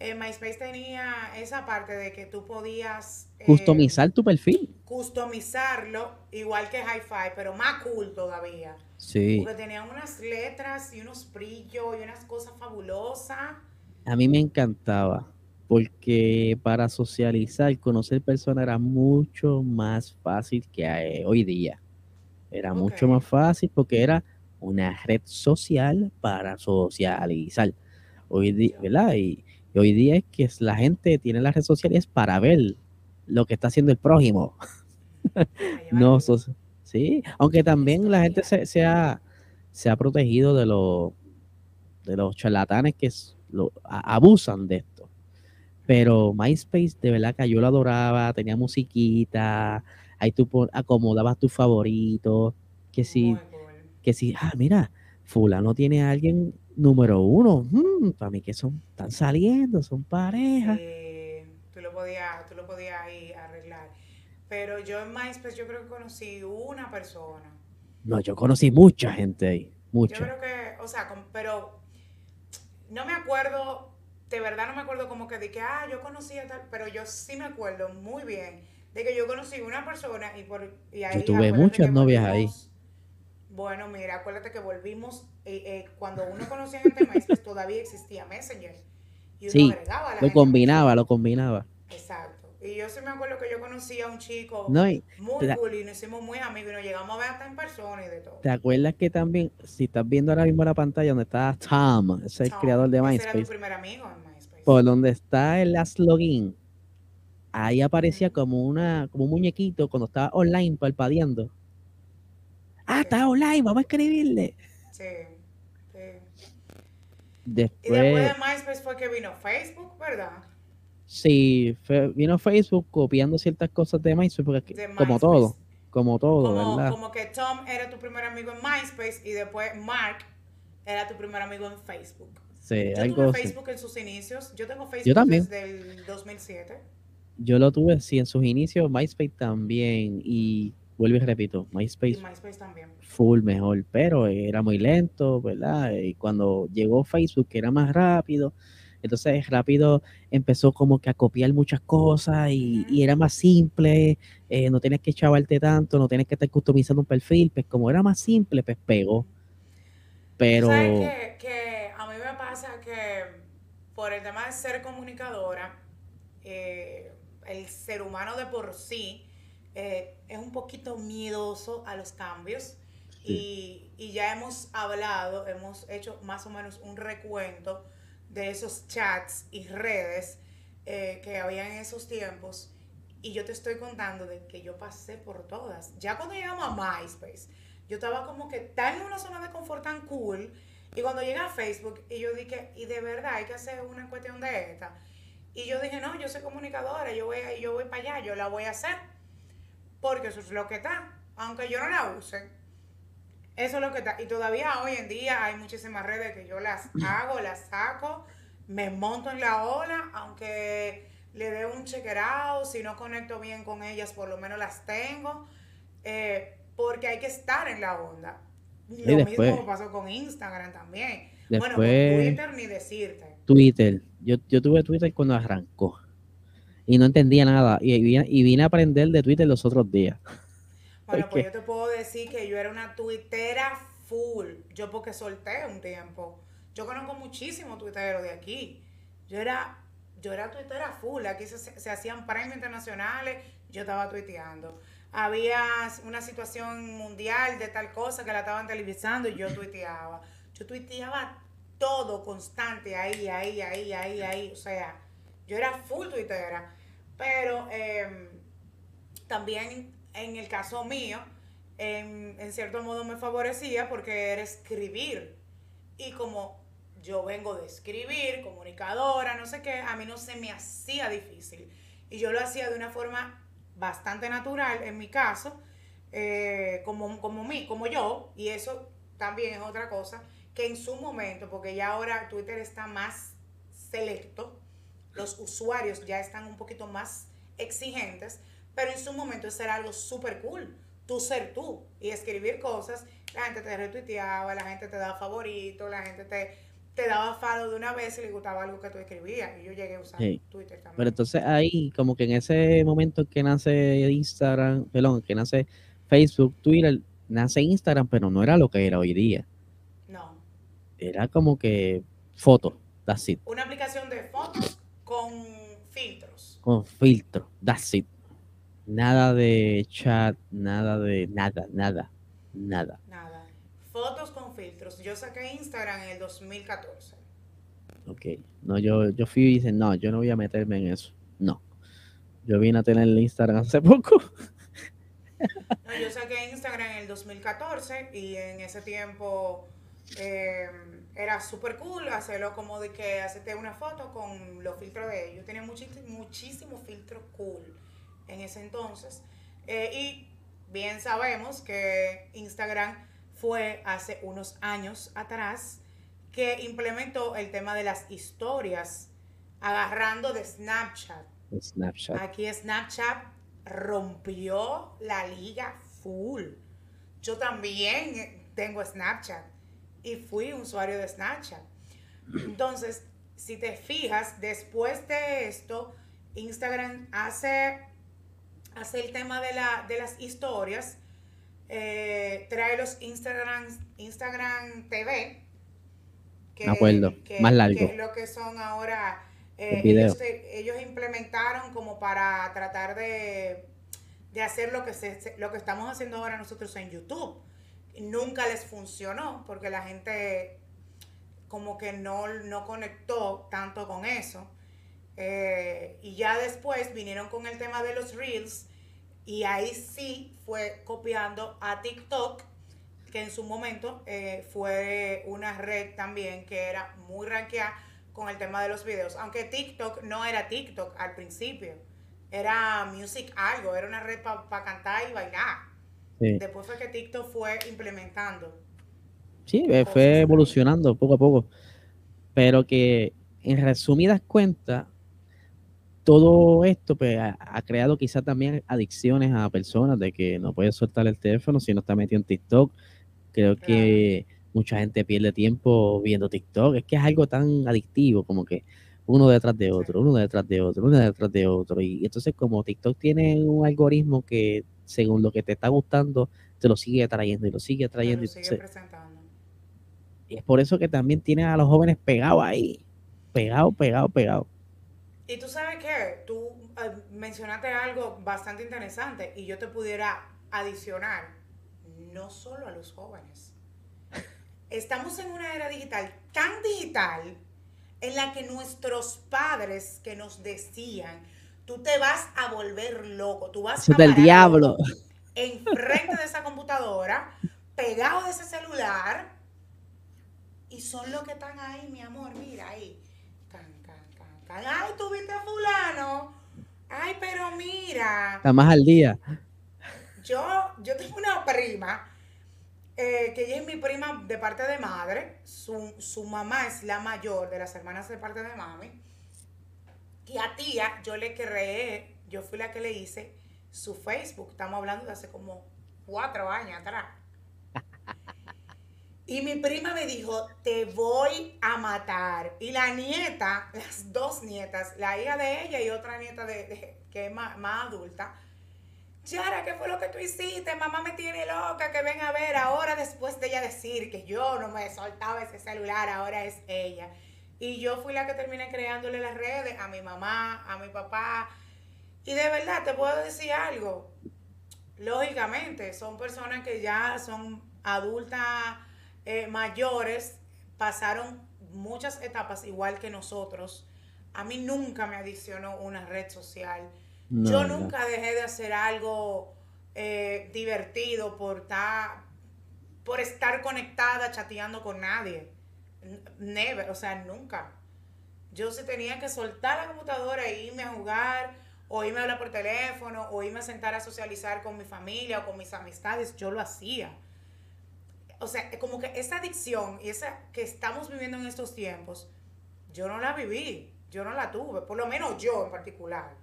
eh, MySpace tenía esa parte de que tú podías... Eh, customizar tu perfil. Customizarlo, igual que Hi-Fi, pero más cool todavía. Sí. Porque tenían unas letras y unos brillos y unas cosas fabulosas. A mí me encantaba, porque para socializar, conocer personas era mucho más fácil que hoy día. Era mucho más fácil porque era una red social para socializar. Hoy día, ¿verdad? Y, hoy día es que la gente tiene las redes sociales para ver lo que está haciendo el prójimo. no, sí, aunque también la gente se, ha, se ha protegido de, los de los charlatanes que lo, abusan de esto. Pero MySpace, de verdad que yo lo adoraba, tenía musiquita, ahí tú acomodabas tus favoritos, que si, que si, ah, mira, fulano tiene a alguien número uno, mm, para mí que son, están saliendo, son parejas. tú lo podías, tú lo podías arreglar. Pero yo en MySpace yo creo que conocí una persona. No, yo conocí mucha gente ahí, mucha. Yo creo que, o sea, pero no me acuerdo, de verdad no me acuerdo como que de que, ah, yo conocía tal, pero yo sí me acuerdo muy bien de que yo conocí una persona y por y ahí, Yo tuve muchas novias ahí. Bueno, mira, acuérdate que volvimos, eh, eh, cuando uno conocía gente MySpace todavía existía Messenger. Y uno sí, agregaba lo combinaba, lo combinaba. Exacto. Y yo sí me acuerdo que yo conocí a un chico muy cool y nos hicimos muy amigos y nos llegamos a ver hasta en persona y de todo. ¿Te acuerdas que también, si estás viendo ahora mismo la pantalla donde está Tom, ese es el creador de MySpace? Ese era primer amigo en MySpace. Por donde está el last login, ahí aparecía como una como un muñequito cuando estaba online parpadeando. Ah, está online, vamos a escribirle. Sí, sí. Después, y después de MySpace fue que vino Facebook, ¿verdad? Sí, vino Facebook copiando ciertas cosas de MySpace, porque como todo, como todo, ¿verdad? Como que Tom era tu primer amigo en MySpace y después Mark era tu primer amigo en Facebook. Sí, yo tuve Facebook en sus inicios. Yo tengo Facebook desde el 2007. Yo lo tuve, sí, en sus inicios, MySpace también. Y vuelvo y repito, MySpace, y MySpace también. full mejor, pero era muy lento, ¿verdad? Y cuando llegó Facebook, que era más rápido, entonces rápido empezó como que a copiar muchas cosas y, era más simple, eh, no tienes que chavarte tanto, no tienes que estar customizando un perfil, pues como era más simple, pues pegó. Pero... ¿Sabes que, a mí me pasa que por el tema de ser comunicadora, eh, el ser humano de por sí eh, es un poquito miedoso a los cambios. Y, y, ya hemos hablado, hemos hecho más o menos un recuento de esos chats y redes eh, que había en esos tiempos. Y yo te estoy contando de que yo pasé por todas. Ya cuando llegamos a MySpace, yo estaba como que tan en una zona de confort tan cool. Y cuando llegué a Facebook, y yo dije, y de verdad hay que hacer una cuestión de esta. Y yo dije, no, yo soy comunicadora, yo voy, yo voy para allá, yo la voy a hacer. Porque eso es lo que está. Aunque yo no la use, eso es lo que está. Y todavía hoy en día hay muchísimas redes que yo las hago, las saco, me monto en la ola, aunque le dé un chequerado, si no conecto bien con ellas, por lo menos las tengo, eh, porque hay que estar en la onda. Lo mismo pasó con Instagram también. bueno, con Twitter ni decirte. Twitter. Yo, yo tuve Twitter cuando arrancó y no entendía nada y, y vine a aprender de Twitter los otros días. Bueno, pues yo te puedo decir que yo era una tuitera full. Yo porque solté un tiempo. Yo conozco muchísimos tuiteros de aquí. Yo era, yo era tuitera full. Aquí se, hacían premios internacionales, yo estaba tuiteando. Había una situación mundial de tal cosa que la estaban televisando y yo tuiteaba. Yo tuiteaba todo constante ahí, ahí, ahí, ahí, ahí. O sea, yo era full tuitera. Pero em, también en el caso mío, en, cierto modo me favorecía porque era escribir. Y como yo vengo de escribir, comunicadora, no sé qué, a mí no se me hacía difícil. Y yo lo hacía de una forma bastante natural, en mi caso, eh, como, como mí, como yo. Y eso también es otra cosa que en su momento, porque ya ahora Twitter está más selecto, los usuarios ya están un poquito más exigentes, pero en su momento eso era algo súper cool. Tú ser tú y escribir cosas. La gente te retuiteaba, la gente te daba favorito, la gente te, te daba follow de una vez y le gustaba algo que tú escribías. Y yo llegué a usar Twitter también. Pero entonces ahí, como que en ese momento que nace Instagram, perdón, que nace Facebook, Twitter, nace Instagram, pero no era lo que era hoy día. No. Era como que fotos, that's it. Una aplicación de fotos con filtros. Con filtros, that's it. Nada de chat, nada de nada, nada, nada. Nada. Fotos con filtros. Yo saqué Instagram en el 2014. Ok. No, yo, yo fui y dije, no, yo no voy a meterme en eso. No. Yo vine a tener el Instagram hace poco. no, yo saqué Instagram en el 2014 y en ese tiempo em, era súper cool hacerlo como de que hacerte una foto con los filtros de ellos. Tenía muchísimos muchísimo filtros cool en ese entonces. Eh, y bien sabemos que Instagram fue hace unos años atrás que implementó el tema de las historias agarrando de Snapchat. Snapchat. Aquí Snapchat rompió la liga full. Yo también tengo Snapchat y fui usuario de Snapchat. Entonces, si te fijas, después de esto, Instagram hace, hace el tema de, la, de las historias, eh, trae los Instagram, Instagram TV. Que, acuerdo, más largo. Que es lo que son ahora. Eh, ellos, ellos, implementaron como para tratar de, de hacer lo que, se, lo que estamos haciendo ahora nosotros en YouTube. Nunca les funcionó porque la gente como que no, no conectó tanto con eso. Eh, y ya después vinieron con el tema de los reels y ahí sí fue copiando a TikTok, que en su momento eh, fue una red también que era muy ranqueada con el tema de los videos. Aunque TikTok no era TikTok al principio, era Music algo, era una red para cantar y bailar. Después fue que TikTok fue implementando Sí, eh, fue evolucionando poco a poco. Pero que en resumidas cuentas, todo esto pues, ha, creado quizá también adicciones a personas de que no puede soltar el teléfono si no está metido en TikTok. Creo que mucha gente pierde tiempo viendo TikTok. Es que es algo tan adictivo como que uno detrás de otro, uno detrás de otro, uno detrás de otro. Y, entonces como TikTok tiene un algoritmo que según lo que te está gustando, te lo sigue trayendo y lo sigue trayendo. y sigue presentando. Y es por eso que también tienen a los jóvenes pegados ahí. Pegados, pegados, pegados. Y tú sabes que tú eh, mencionaste algo bastante interesante y yo te pudiera adicionar, no solo a los jóvenes. Estamos en una era digital tan digital en la que nuestros padres que nos decían, tú te vas a volver loco, tú vas a del diablo. Enfrente de esa computadora, pegado de ese celular, y son los que están ahí, mi amor, mira ahí. Ay, tú viste a fulano. Ay, pero mira. Está más al día. Yo, yo tengo una prima, eh, que ella es mi prima de parte de madre. Su, su mamá es la mayor de las hermanas de parte de mami. Y a tía yo le creé, yo fui la que le hice su Facebook. Estamos hablando de hace como cuatro años atrás. Y mi prima me dijo, te voy a matar. Y la nieta, las dos nietas, la hija de ella y otra nieta de, que es más, adulta, Yara, ¿qué fue lo que tú hiciste? Mamá me tiene loca, que ven a ver. Ahora después de ella decir que yo no me soltaba ese celular, ahora es ella. Y yo fui la que terminé creándole las redes a mi mamá, a mi papá. Y de verdad, te puedo decir algo. Lógicamente, son personas que ya son adultas eh, mayores pasaron muchas etapas igual que nosotros. A mí nunca me adicionó una red social. Yo nunca dejé de hacer algo eh, divertido por estar, por estar conectada, chateando con nadie. Never, o sea, nunca. Yo si tenía que soltar la computadora e irme a jugar, o irme a hablar por teléfono, o irme a sentar a socializar con mi familia o con mis amistades, yo lo hacía o sea, como que esa adicción y esa que estamos viviendo en estos tiempos, yo no la viví, yo no la tuve, por lo menos yo en particular.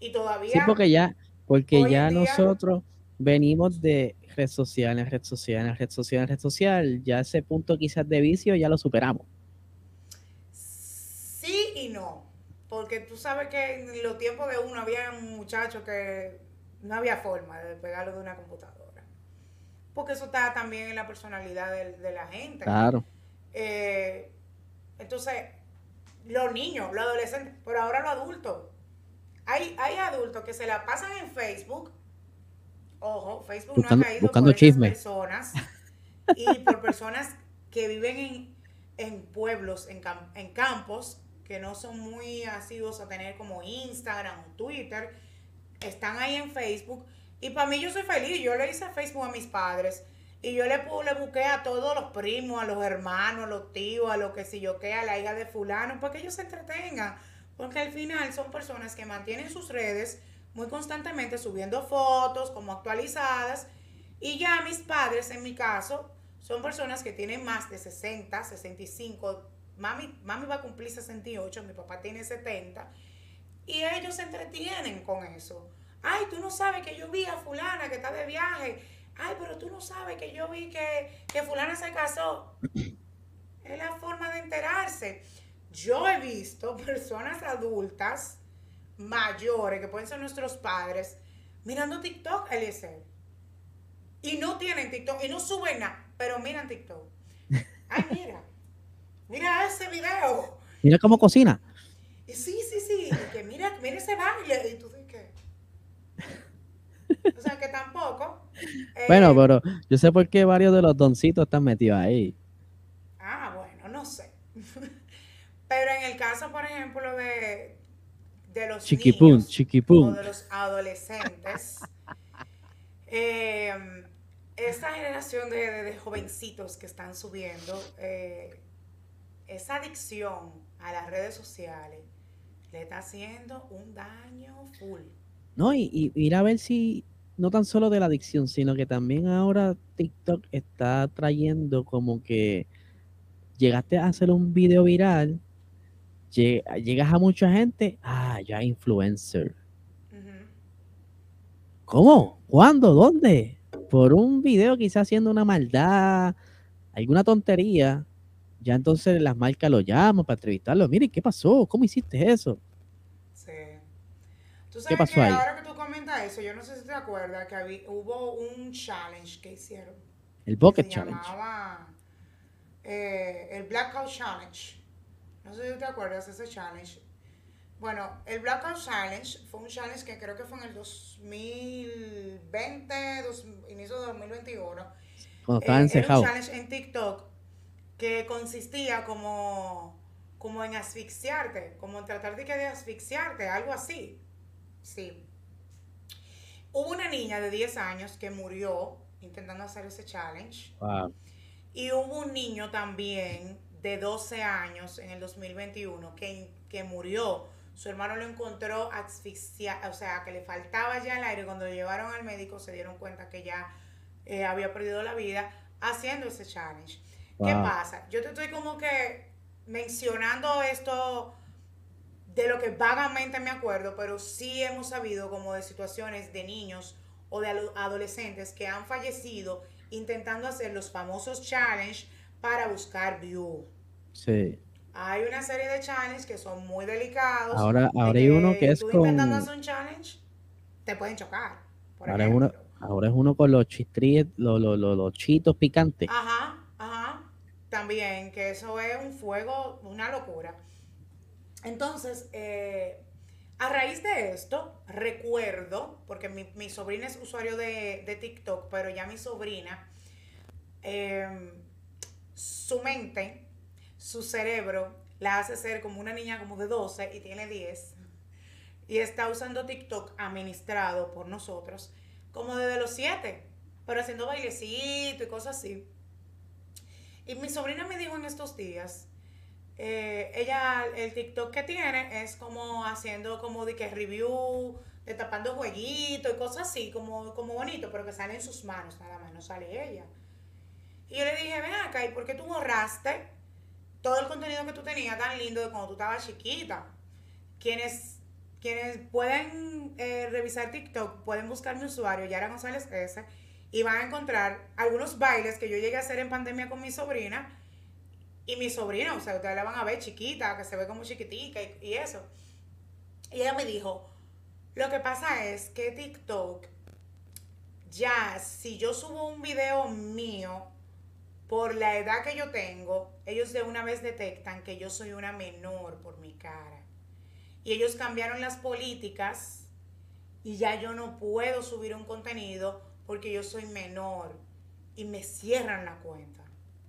Y todavía... Sí, porque ya, porque ya nosotros venimos de red social en red social en red social en red social, ya ese punto quizás de vicio ya lo superamos. Sí y no, porque tú sabes que en los tiempos de uno había un muchacho que no había forma de pegarlo de una computadora porque eso está también en la personalidad de, la gente. Claro. Eh, entonces, los niños, los adolescentes, pero ahora los adultos. Hay, hay adultos que se la pasan en Facebook. Ojo, Facebook no ha caído buscando por personas y por personas que viven en, pueblos, en, en campos, que no son muy asiduos a tener como Instagram o Twitter, están ahí en Facebook y para mí yo soy feliz. Yo le hice Facebook a mis padres. Y yo le, le busqué a todos los primos, a los hermanos, a los tíos, a lo que si yo que a la hija de fulano, para que ellos se entretengan. Porque al final son personas que mantienen sus redes muy constantemente subiendo fotos como actualizadas. Y ya mis padres, en mi caso, son personas que tienen más de 60, 65. Mami, mami va a cumplir 68, mi papá tiene 70. Y ellos se entretienen con eso. Ay, tú no sabes que yo vi a fulana que está de viaje. Ay, pero tú no sabes que yo vi que, fulana se casó. es la forma de enterarse. Yo he visto personas adultas mayores, que pueden ser nuestros padres, mirando TikTok, Eliezer. Y no tienen TikTok, y no suben nada, pero miran TikTok. Ay, mira, mira ese video. Mira cómo cocina. Sí, sí, sí, que mira, mira ese baile. Y tú. O sea, que tampoco. bueno, eh, pero yo sé por qué varios de los doncitos están metidos ahí. Ah, bueno, no sé. pero en el caso, por ejemplo, de, de los chiquipún, niños o de los adolescentes, eh, esa generación de, jovencitos que están subiendo, eh, esa adicción a las redes sociales le está haciendo un daño full. No, y, ir a ver si, no tan solo de la adicción, sino que también ahora TikTok está trayendo como que llegaste a hacer un video viral, llegas a mucha gente, ah, ya influencer. ¿Cómo? ¿Cuándo? ¿Dónde? Por un video quizás haciendo una maldad, alguna tontería, ya entonces las marcas lo llaman para entrevistarlo. Mire, ¿qué pasó? ¿Cómo hiciste eso? ¿Tú sabes ¿Qué pasó que ahí? Ahora que tú comentas eso, yo no sé si te acuerdas que hubo un challenge que hicieron. El Bucket Challenge. Llamaba, eh, el Blackout Challenge. No sé si te acuerdas de ese challenge. Bueno, el Blackout Challenge fue un challenge que creo que fue en el 2020, inicio de 2021. Cuando estaba eh, Era un challenge en TikTok que consistía como, como en asfixiarte, como en tratar de, que de asfixiarte, algo así. Sí. Hubo una niña de 10 años que murió intentando hacer ese challenge. Y hubo un niño también de 12 años en el 2021 que, que murió. Su hermano lo encontró asfixiado, o sea, que le faltaba ya el aire. Cuando lo llevaron al médico se dieron cuenta que ya eh, había perdido la vida haciendo ese challenge. ¿Qué pasa? Yo te estoy como que mencionando esto de lo que vagamente me acuerdo, pero sí hemos sabido como de situaciones de niños o de adolescentes que han fallecido intentando hacer los famosos challenge para buscar view. Sí. Hay una serie de challenges que son muy delicados. Ahora, ahora hay uno que es tú con... intentando hacer un challenge, te pueden chocar. ahora, es uno, ahora es uno con los chistríes, los, los, los chitos picantes. Ajá también, que eso es un fuego, una locura. Entonces, eh, a raíz de esto, recuerdo, porque mi, sobrina es usuario de, TikTok, pero ya mi sobrina, em, su mente, su cerebro, la hace ser como una niña como de 12 y tiene 10, y está usando TikTok administrado por nosotros, como desde los 7, pero haciendo bailecito y cosas así. Y mi sobrina me dijo en estos días, eh, ella, el TikTok que tiene es como haciendo como de que review, de tapando jueguitos y cosas así, como, como bonito, pero que sale en sus manos, nada más, no sale ella. Y yo le dije, ven acá, ¿y por qué tú borraste todo el contenido que tú tenías tan lindo de cuando tú estabas chiquita? Quienes, quienes pueden eh, revisar TikTok, pueden buscar mi usuario, Yara González S, y van a encontrar algunos bailes que yo llegué a hacer en pandemia con mi sobrina. Y mi sobrina, o sea, ustedes la van a ver chiquita, que se ve como chiquitica y, eso. Y ella me dijo, lo que pasa es que TikTok, ya, si yo subo un video mío, por la edad que yo tengo, ellos de una vez detectan que yo soy una menor por mi cara. Y ellos cambiaron las políticas y ya yo no puedo subir un contenido porque yo soy menor y me cierran la cuenta.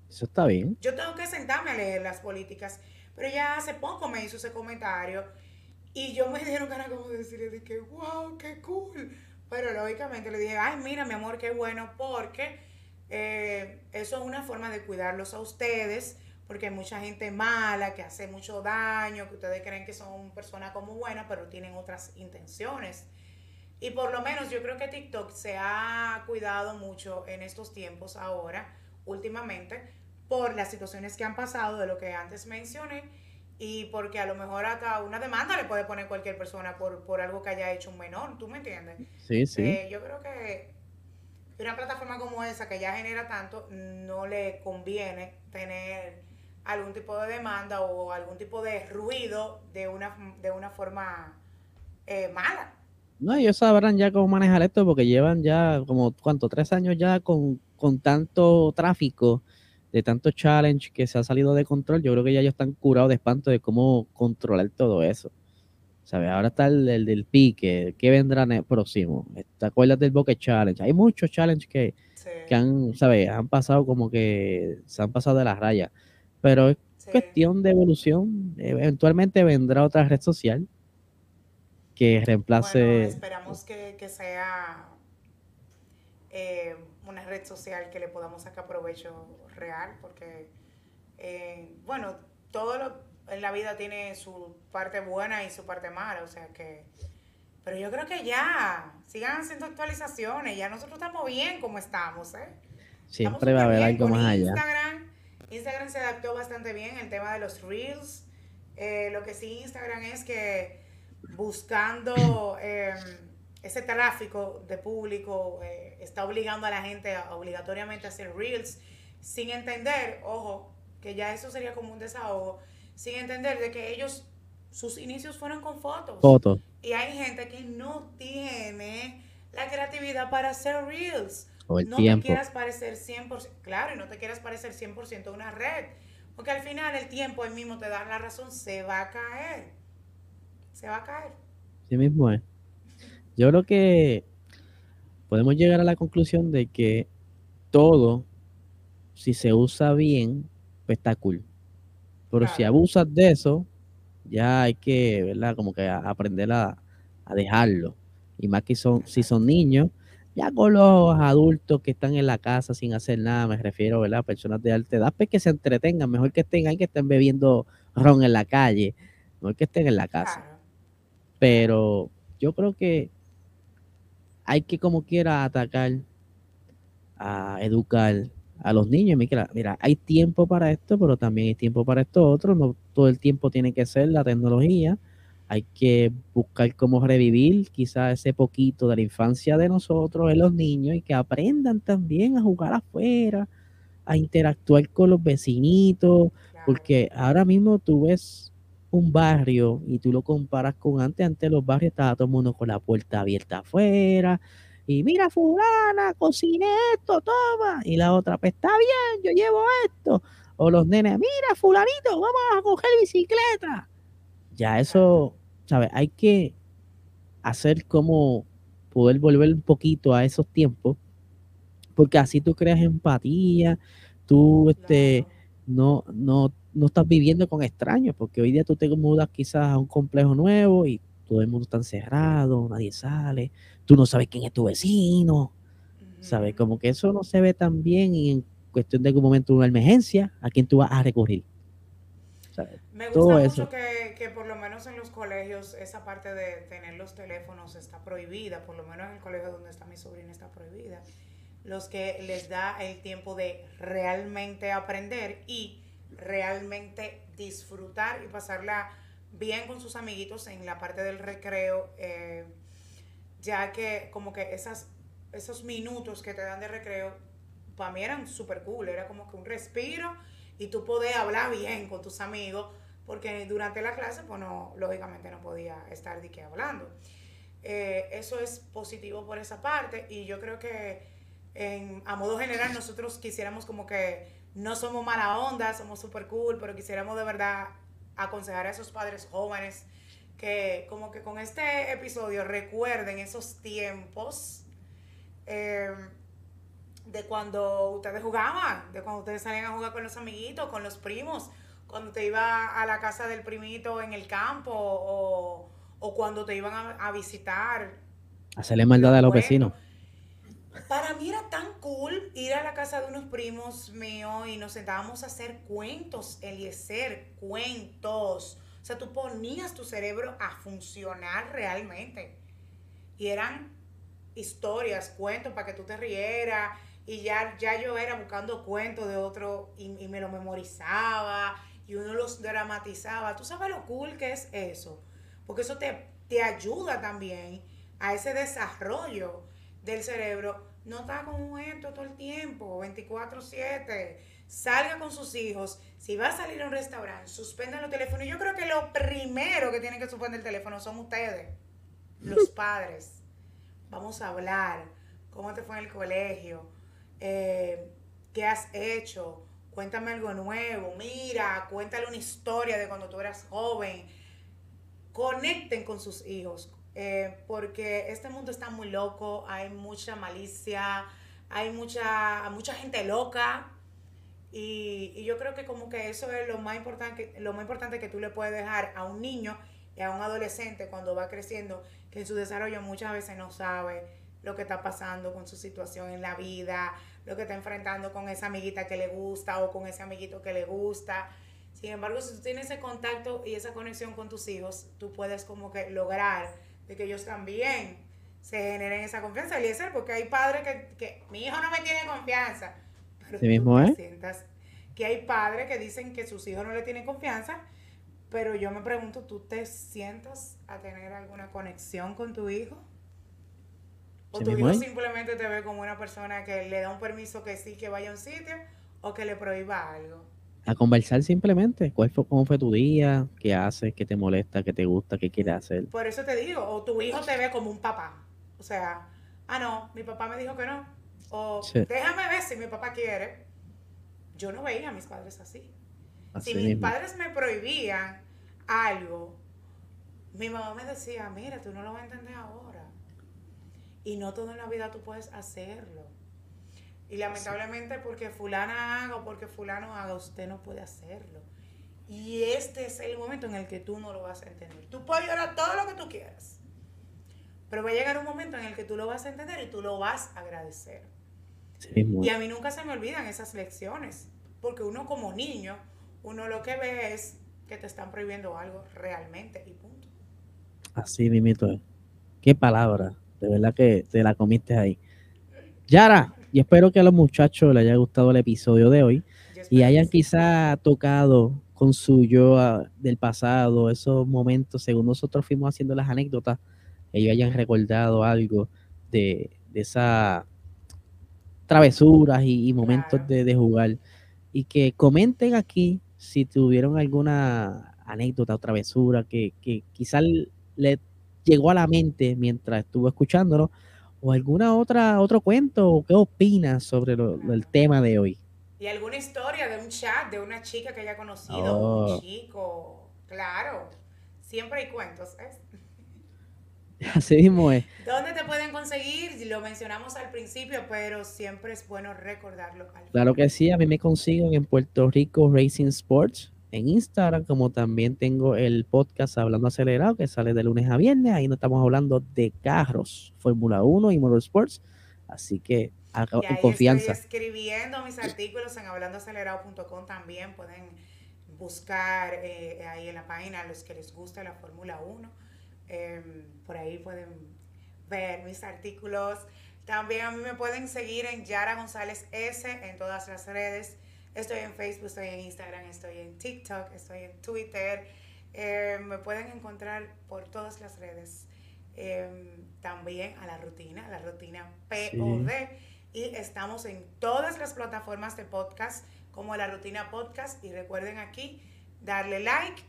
Eso está bien. Yo tengo que sentarme a leer las políticas, pero ya hace poco me hizo ese comentario y yo me dieron ganas como de decirle que, wow, qué cool. Pero lógicamente le dije, ay, mira, mi amor, qué bueno, porque eh, eso es una forma de cuidarlos a ustedes, porque hay mucha gente mala que hace mucho daño, que ustedes creen que son personas como buenas, pero tienen otras intenciones. Y por lo menos yo creo que TikTok se ha cuidado mucho en estos tiempos ahora, últimamente, por las situaciones que han pasado de lo que antes mencioné y porque a lo mejor hasta una demanda le puede poner cualquier persona por, por algo que haya hecho un menor, ¿tú me entiendes? Sí, sí. Eh, yo creo que una plataforma como esa que ya genera tanto, no le conviene tener algún tipo de demanda o algún tipo de ruido de una, de una forma eh, mala. No, ellos sabrán ya cómo manejar esto porque llevan ya como, ¿cuánto? Tres años ya con, con tanto tráfico, de tanto challenge que se ha salido de control. Yo creo que ya ellos están curados de espanto de cómo controlar todo eso. ¿Sabes? Ahora está el, del pique, ¿qué vendrá en el próximo? ¿Te acuerdas del Bokeh Challenge? Hay muchos challenges que, que han, ¿sabes? Han pasado como que se han pasado de las rayas. Pero es cuestión de evolución. Eventualmente vendrá otra red social que reemplace. Bueno, esperamos que, sea eh, una red social que le podamos sacar provecho real, porque, eh, bueno, todo lo, en la vida tiene su parte buena y su parte mala, o sea que. Pero yo creo que ya, sigan haciendo actualizaciones, ya nosotros estamos bien como estamos, ¿eh? Siempre va a haber algo más allá. Instagram, Instagram se adaptó bastante bien el tema de los reels. Eh, lo que sí Instagram es que buscando em, ese tráfico de público, eh, está obligando a la gente obligatoriamente a hacer reels, sin entender, ojo, que ya eso sería como un desahogo, sin entender de que ellos, sus inicios fueron con fotos. Fotos. Y hay gente que no tiene la creatividad para hacer reels. O el no tiempo. te quieras parecer 100%, claro, y no te quieras parecer 100% a una red. Porque al final el tiempo el mismo te da la razón, se va a caer se va a caer. Sí mismo es. Yo creo que podemos llegar a la conclusión de que todo, si se usa bien, pues está cool. Pero si abusas de eso, ya hay que, ¿verdad? Como que aprender a, dejarlo. Y más que son, si son niños, ya con los adultos que están en la casa sin hacer nada, me refiero, ¿verdad? Personas de alta edad, pues que se entretengan, mejor que estén ahí, que estén bebiendo ron en la calle, mejor que estén en la casa. Pero yo creo que hay que como quiera atacar, a educar a los niños. Mira, mira, hay tiempo para esto, pero también hay tiempo para esto otro. No todo el tiempo tiene que ser la tecnología. Hay que buscar cómo revivir quizás ese poquito de la infancia de nosotros, en los niños, y que aprendan también a jugar afuera, a interactuar con los vecinitos, porque ahora mismo tú ves un barrio y tú lo comparas con antes, antes los barrios estaba todo el mundo con la puerta abierta afuera y mira fulana, cocine esto, toma, y la otra, pues está bien, yo llevo esto, o los nenes, mira fulanito, vamos a coger bicicleta. Ya eso, ¿sabes? Hay que hacer como poder volver un poquito a esos tiempos, porque así tú creas empatía, tú este, no, no no estás viviendo con extraños, porque hoy día tú te mudas quizás a un complejo nuevo y todo el mundo está encerrado, nadie sale, tú no sabes quién es tu vecino, ¿sabes? Como que eso no se ve tan bien y en cuestión de algún momento de una emergencia, ¿a quién tú vas a recurrir? Me gusta mucho que, que, por lo menos en los colegios esa parte de tener los teléfonos está prohibida, por lo menos en el colegio donde está mi sobrina está prohibida. Los que les da el tiempo de realmente aprender y realmente disfrutar y pasarla bien con sus amiguitos en la parte del recreo, eh, ya que como que esos minutos que te dan de recreo, para mí eran súper cool, era como que un respiro y tú podías hablar bien con tus amigos, porque durante la clase, pues no, lógicamente no podía estar de qué hablando. Eh, eso es positivo por esa parte y yo creo que en, a modo general nosotros quisiéramos como que no somos mala onda, somos súper cool, pero quisiéramos de verdad aconsejar a esos padres jóvenes que como que con este episodio recuerden esos tiempos eh, de cuando ustedes jugaban, de cuando ustedes salían a jugar con los amiguitos, con los primos, cuando te iba a la casa del primito en el campo o, cuando te iban a, a visitar. Hacerle maldad a los vecinos. Para mí era tan cool ir a la casa de unos primos míos y nos sentábamos a hacer cuentos, Eliezer, cuentos. O sea, tú ponías tu cerebro a funcionar realmente. Y eran historias, cuentos para que tú te rieras. Y ya, ya yo era buscando cuentos de otro y, y me lo memorizaba y uno los dramatizaba. ¿Tú sabes lo cool que es eso? Porque eso te, te ayuda también a ese desarrollo del cerebro no está con un esto todo el tiempo, 24/7, salga con sus hijos, si va a salir a un restaurante, suspendan los teléfonos. Yo creo que lo primero que tienen que suspender el teléfono son ustedes, los padres. Vamos a hablar, cómo te fue en el colegio, eh, qué has hecho, cuéntame algo nuevo, mira, cuéntale una historia de cuando tú eras joven. Conecten con sus hijos, eh, porque este mundo está muy loco, hay mucha malicia, hay mucha, mucha gente loca. Y, yo creo que como que eso es lo más importante, lo más importante que tú le puedes dejar a un niño y a un adolescente cuando va creciendo, que en su desarrollo muchas veces no sabe lo que está pasando con su situación en la vida, lo que está enfrentando con esa amiguita que le gusta o con ese amiguito que le gusta. Sin embargo, si tú tienes ese contacto y esa conexión con tus hijos, tú puedes como que lograr de que ellos también se generen esa confianza. Y porque hay padres que, que mi hijo no me tiene confianza. Pero mismo, ¿eh? sientas que hay padres que dicen que sus hijos no le tienen confianza, pero yo me pregunto, ¿tú te sientas a tener alguna conexión con tu hijo? O tu hijo simplemente te ve como una persona que le da un permiso que sí, que vaya a un sitio o que le prohíba algo. A conversar simplemente. ¿Cuál fue, ¿Cómo fue tu día? ¿Qué haces? ¿Qué te molesta? ¿Qué te gusta? ¿Qué quieres hacer? Por eso te digo, o tu hijo te ve como un papá. O sea, ah, no, mi papá me dijo que no. O déjame ver si mi papá quiere. Yo no veía a mis padres así. si mis padres me prohibían algo, mi mamá me decía, mira, tú no lo vas a entender ahora. Y no todo en la vida tú puedes hacerlo. Y lamentablemente porque fulana haga o porque fulano haga, usted no puede hacerlo. Y este es el momento en el que tú no lo vas a entender. Tú puedes llorar todo lo que tú quieras. Pero va a llegar un momento en el que tú lo vas a entender y tú lo vas a agradecer. y a mí nunca se me olvidan esas lecciones. Porque uno como niño, uno lo que ve es que te están prohibiendo algo realmente y punto. Así mismo. Qué palabra. De verdad que te la comiste ahí. Yara, y espero que a los muchachos les haya gustado el episodio de hoy y hayan quizá tocado con su yo ah, del pasado, esos momentos, según nosotros fuimos haciendo las anécdotas, ellos hayan recordado algo de, de esas travesuras y, momentos de, jugar. Y que comenten aquí si tuvieron alguna anécdota o travesura que, que quizás le llegó a la mente mientras estuvo escuchándolo, o alguna otra otro cuento, o qué opinas sobre el tema de hoy. Y alguna historia de un chat de una chica que haya conocido, un oh. chico, claro, siempre hay cuentos. ¿eh? Así mismo es. ¿Dónde te pueden conseguir? Lo mencionamos al principio, pero siempre es bueno recordarlo. claro que sí, a mí me consiguen en Puerto Rico Racing Sports en Instagram, como también tengo el podcast Hablando Acelerado, que sale de lunes a viernes. Ahí nos estamos hablando de carros, Fórmula 1 y Motorsports. Así que haga confianza. Estoy escribiendo mis artículos en hablandoacelerado.com también. Pueden buscar eh, ahí en la página a los que les gusta la Fórmula 1. Em, por ahí pueden ver mis artículos. También a mí me pueden seguir en Yara González S en todas las redes. Estoy en Facebook, estoy en Instagram, estoy en TikTok, estoy en Twitter. Eh, me pueden encontrar por todas las redes. Em, también a la rutina, la rutina POD. Y estamos en todas las plataformas de podcast como la rutina podcast. Y recuerden aquí darle like.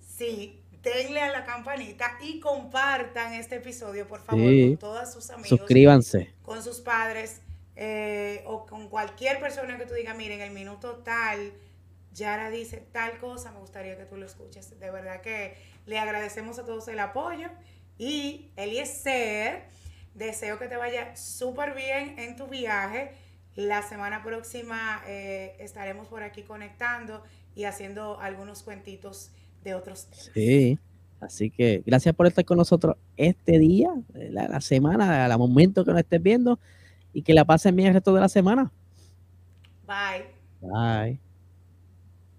Sí, denle a la campanita y compartan este episodio, por favor, con todos sus amigos. Suscríbanse. Con sus padres eh, o con cualquier persona que tú digas, miren, el minuto tal, Yara dice tal cosa, me gustaría que tú lo escuches. De verdad que le agradecemos a todos el apoyo y Eliezer, deseo que te vaya súper bien en tu viaje. La semana próxima eh, estaremos por aquí conectando y haciendo algunos cuentitos de otros temas. Sí. Así que gracias por estar con nosotros este día, la, la semana, al momento que nos estés viendo y que la pasen bien el resto de la semana. Bye. Bye.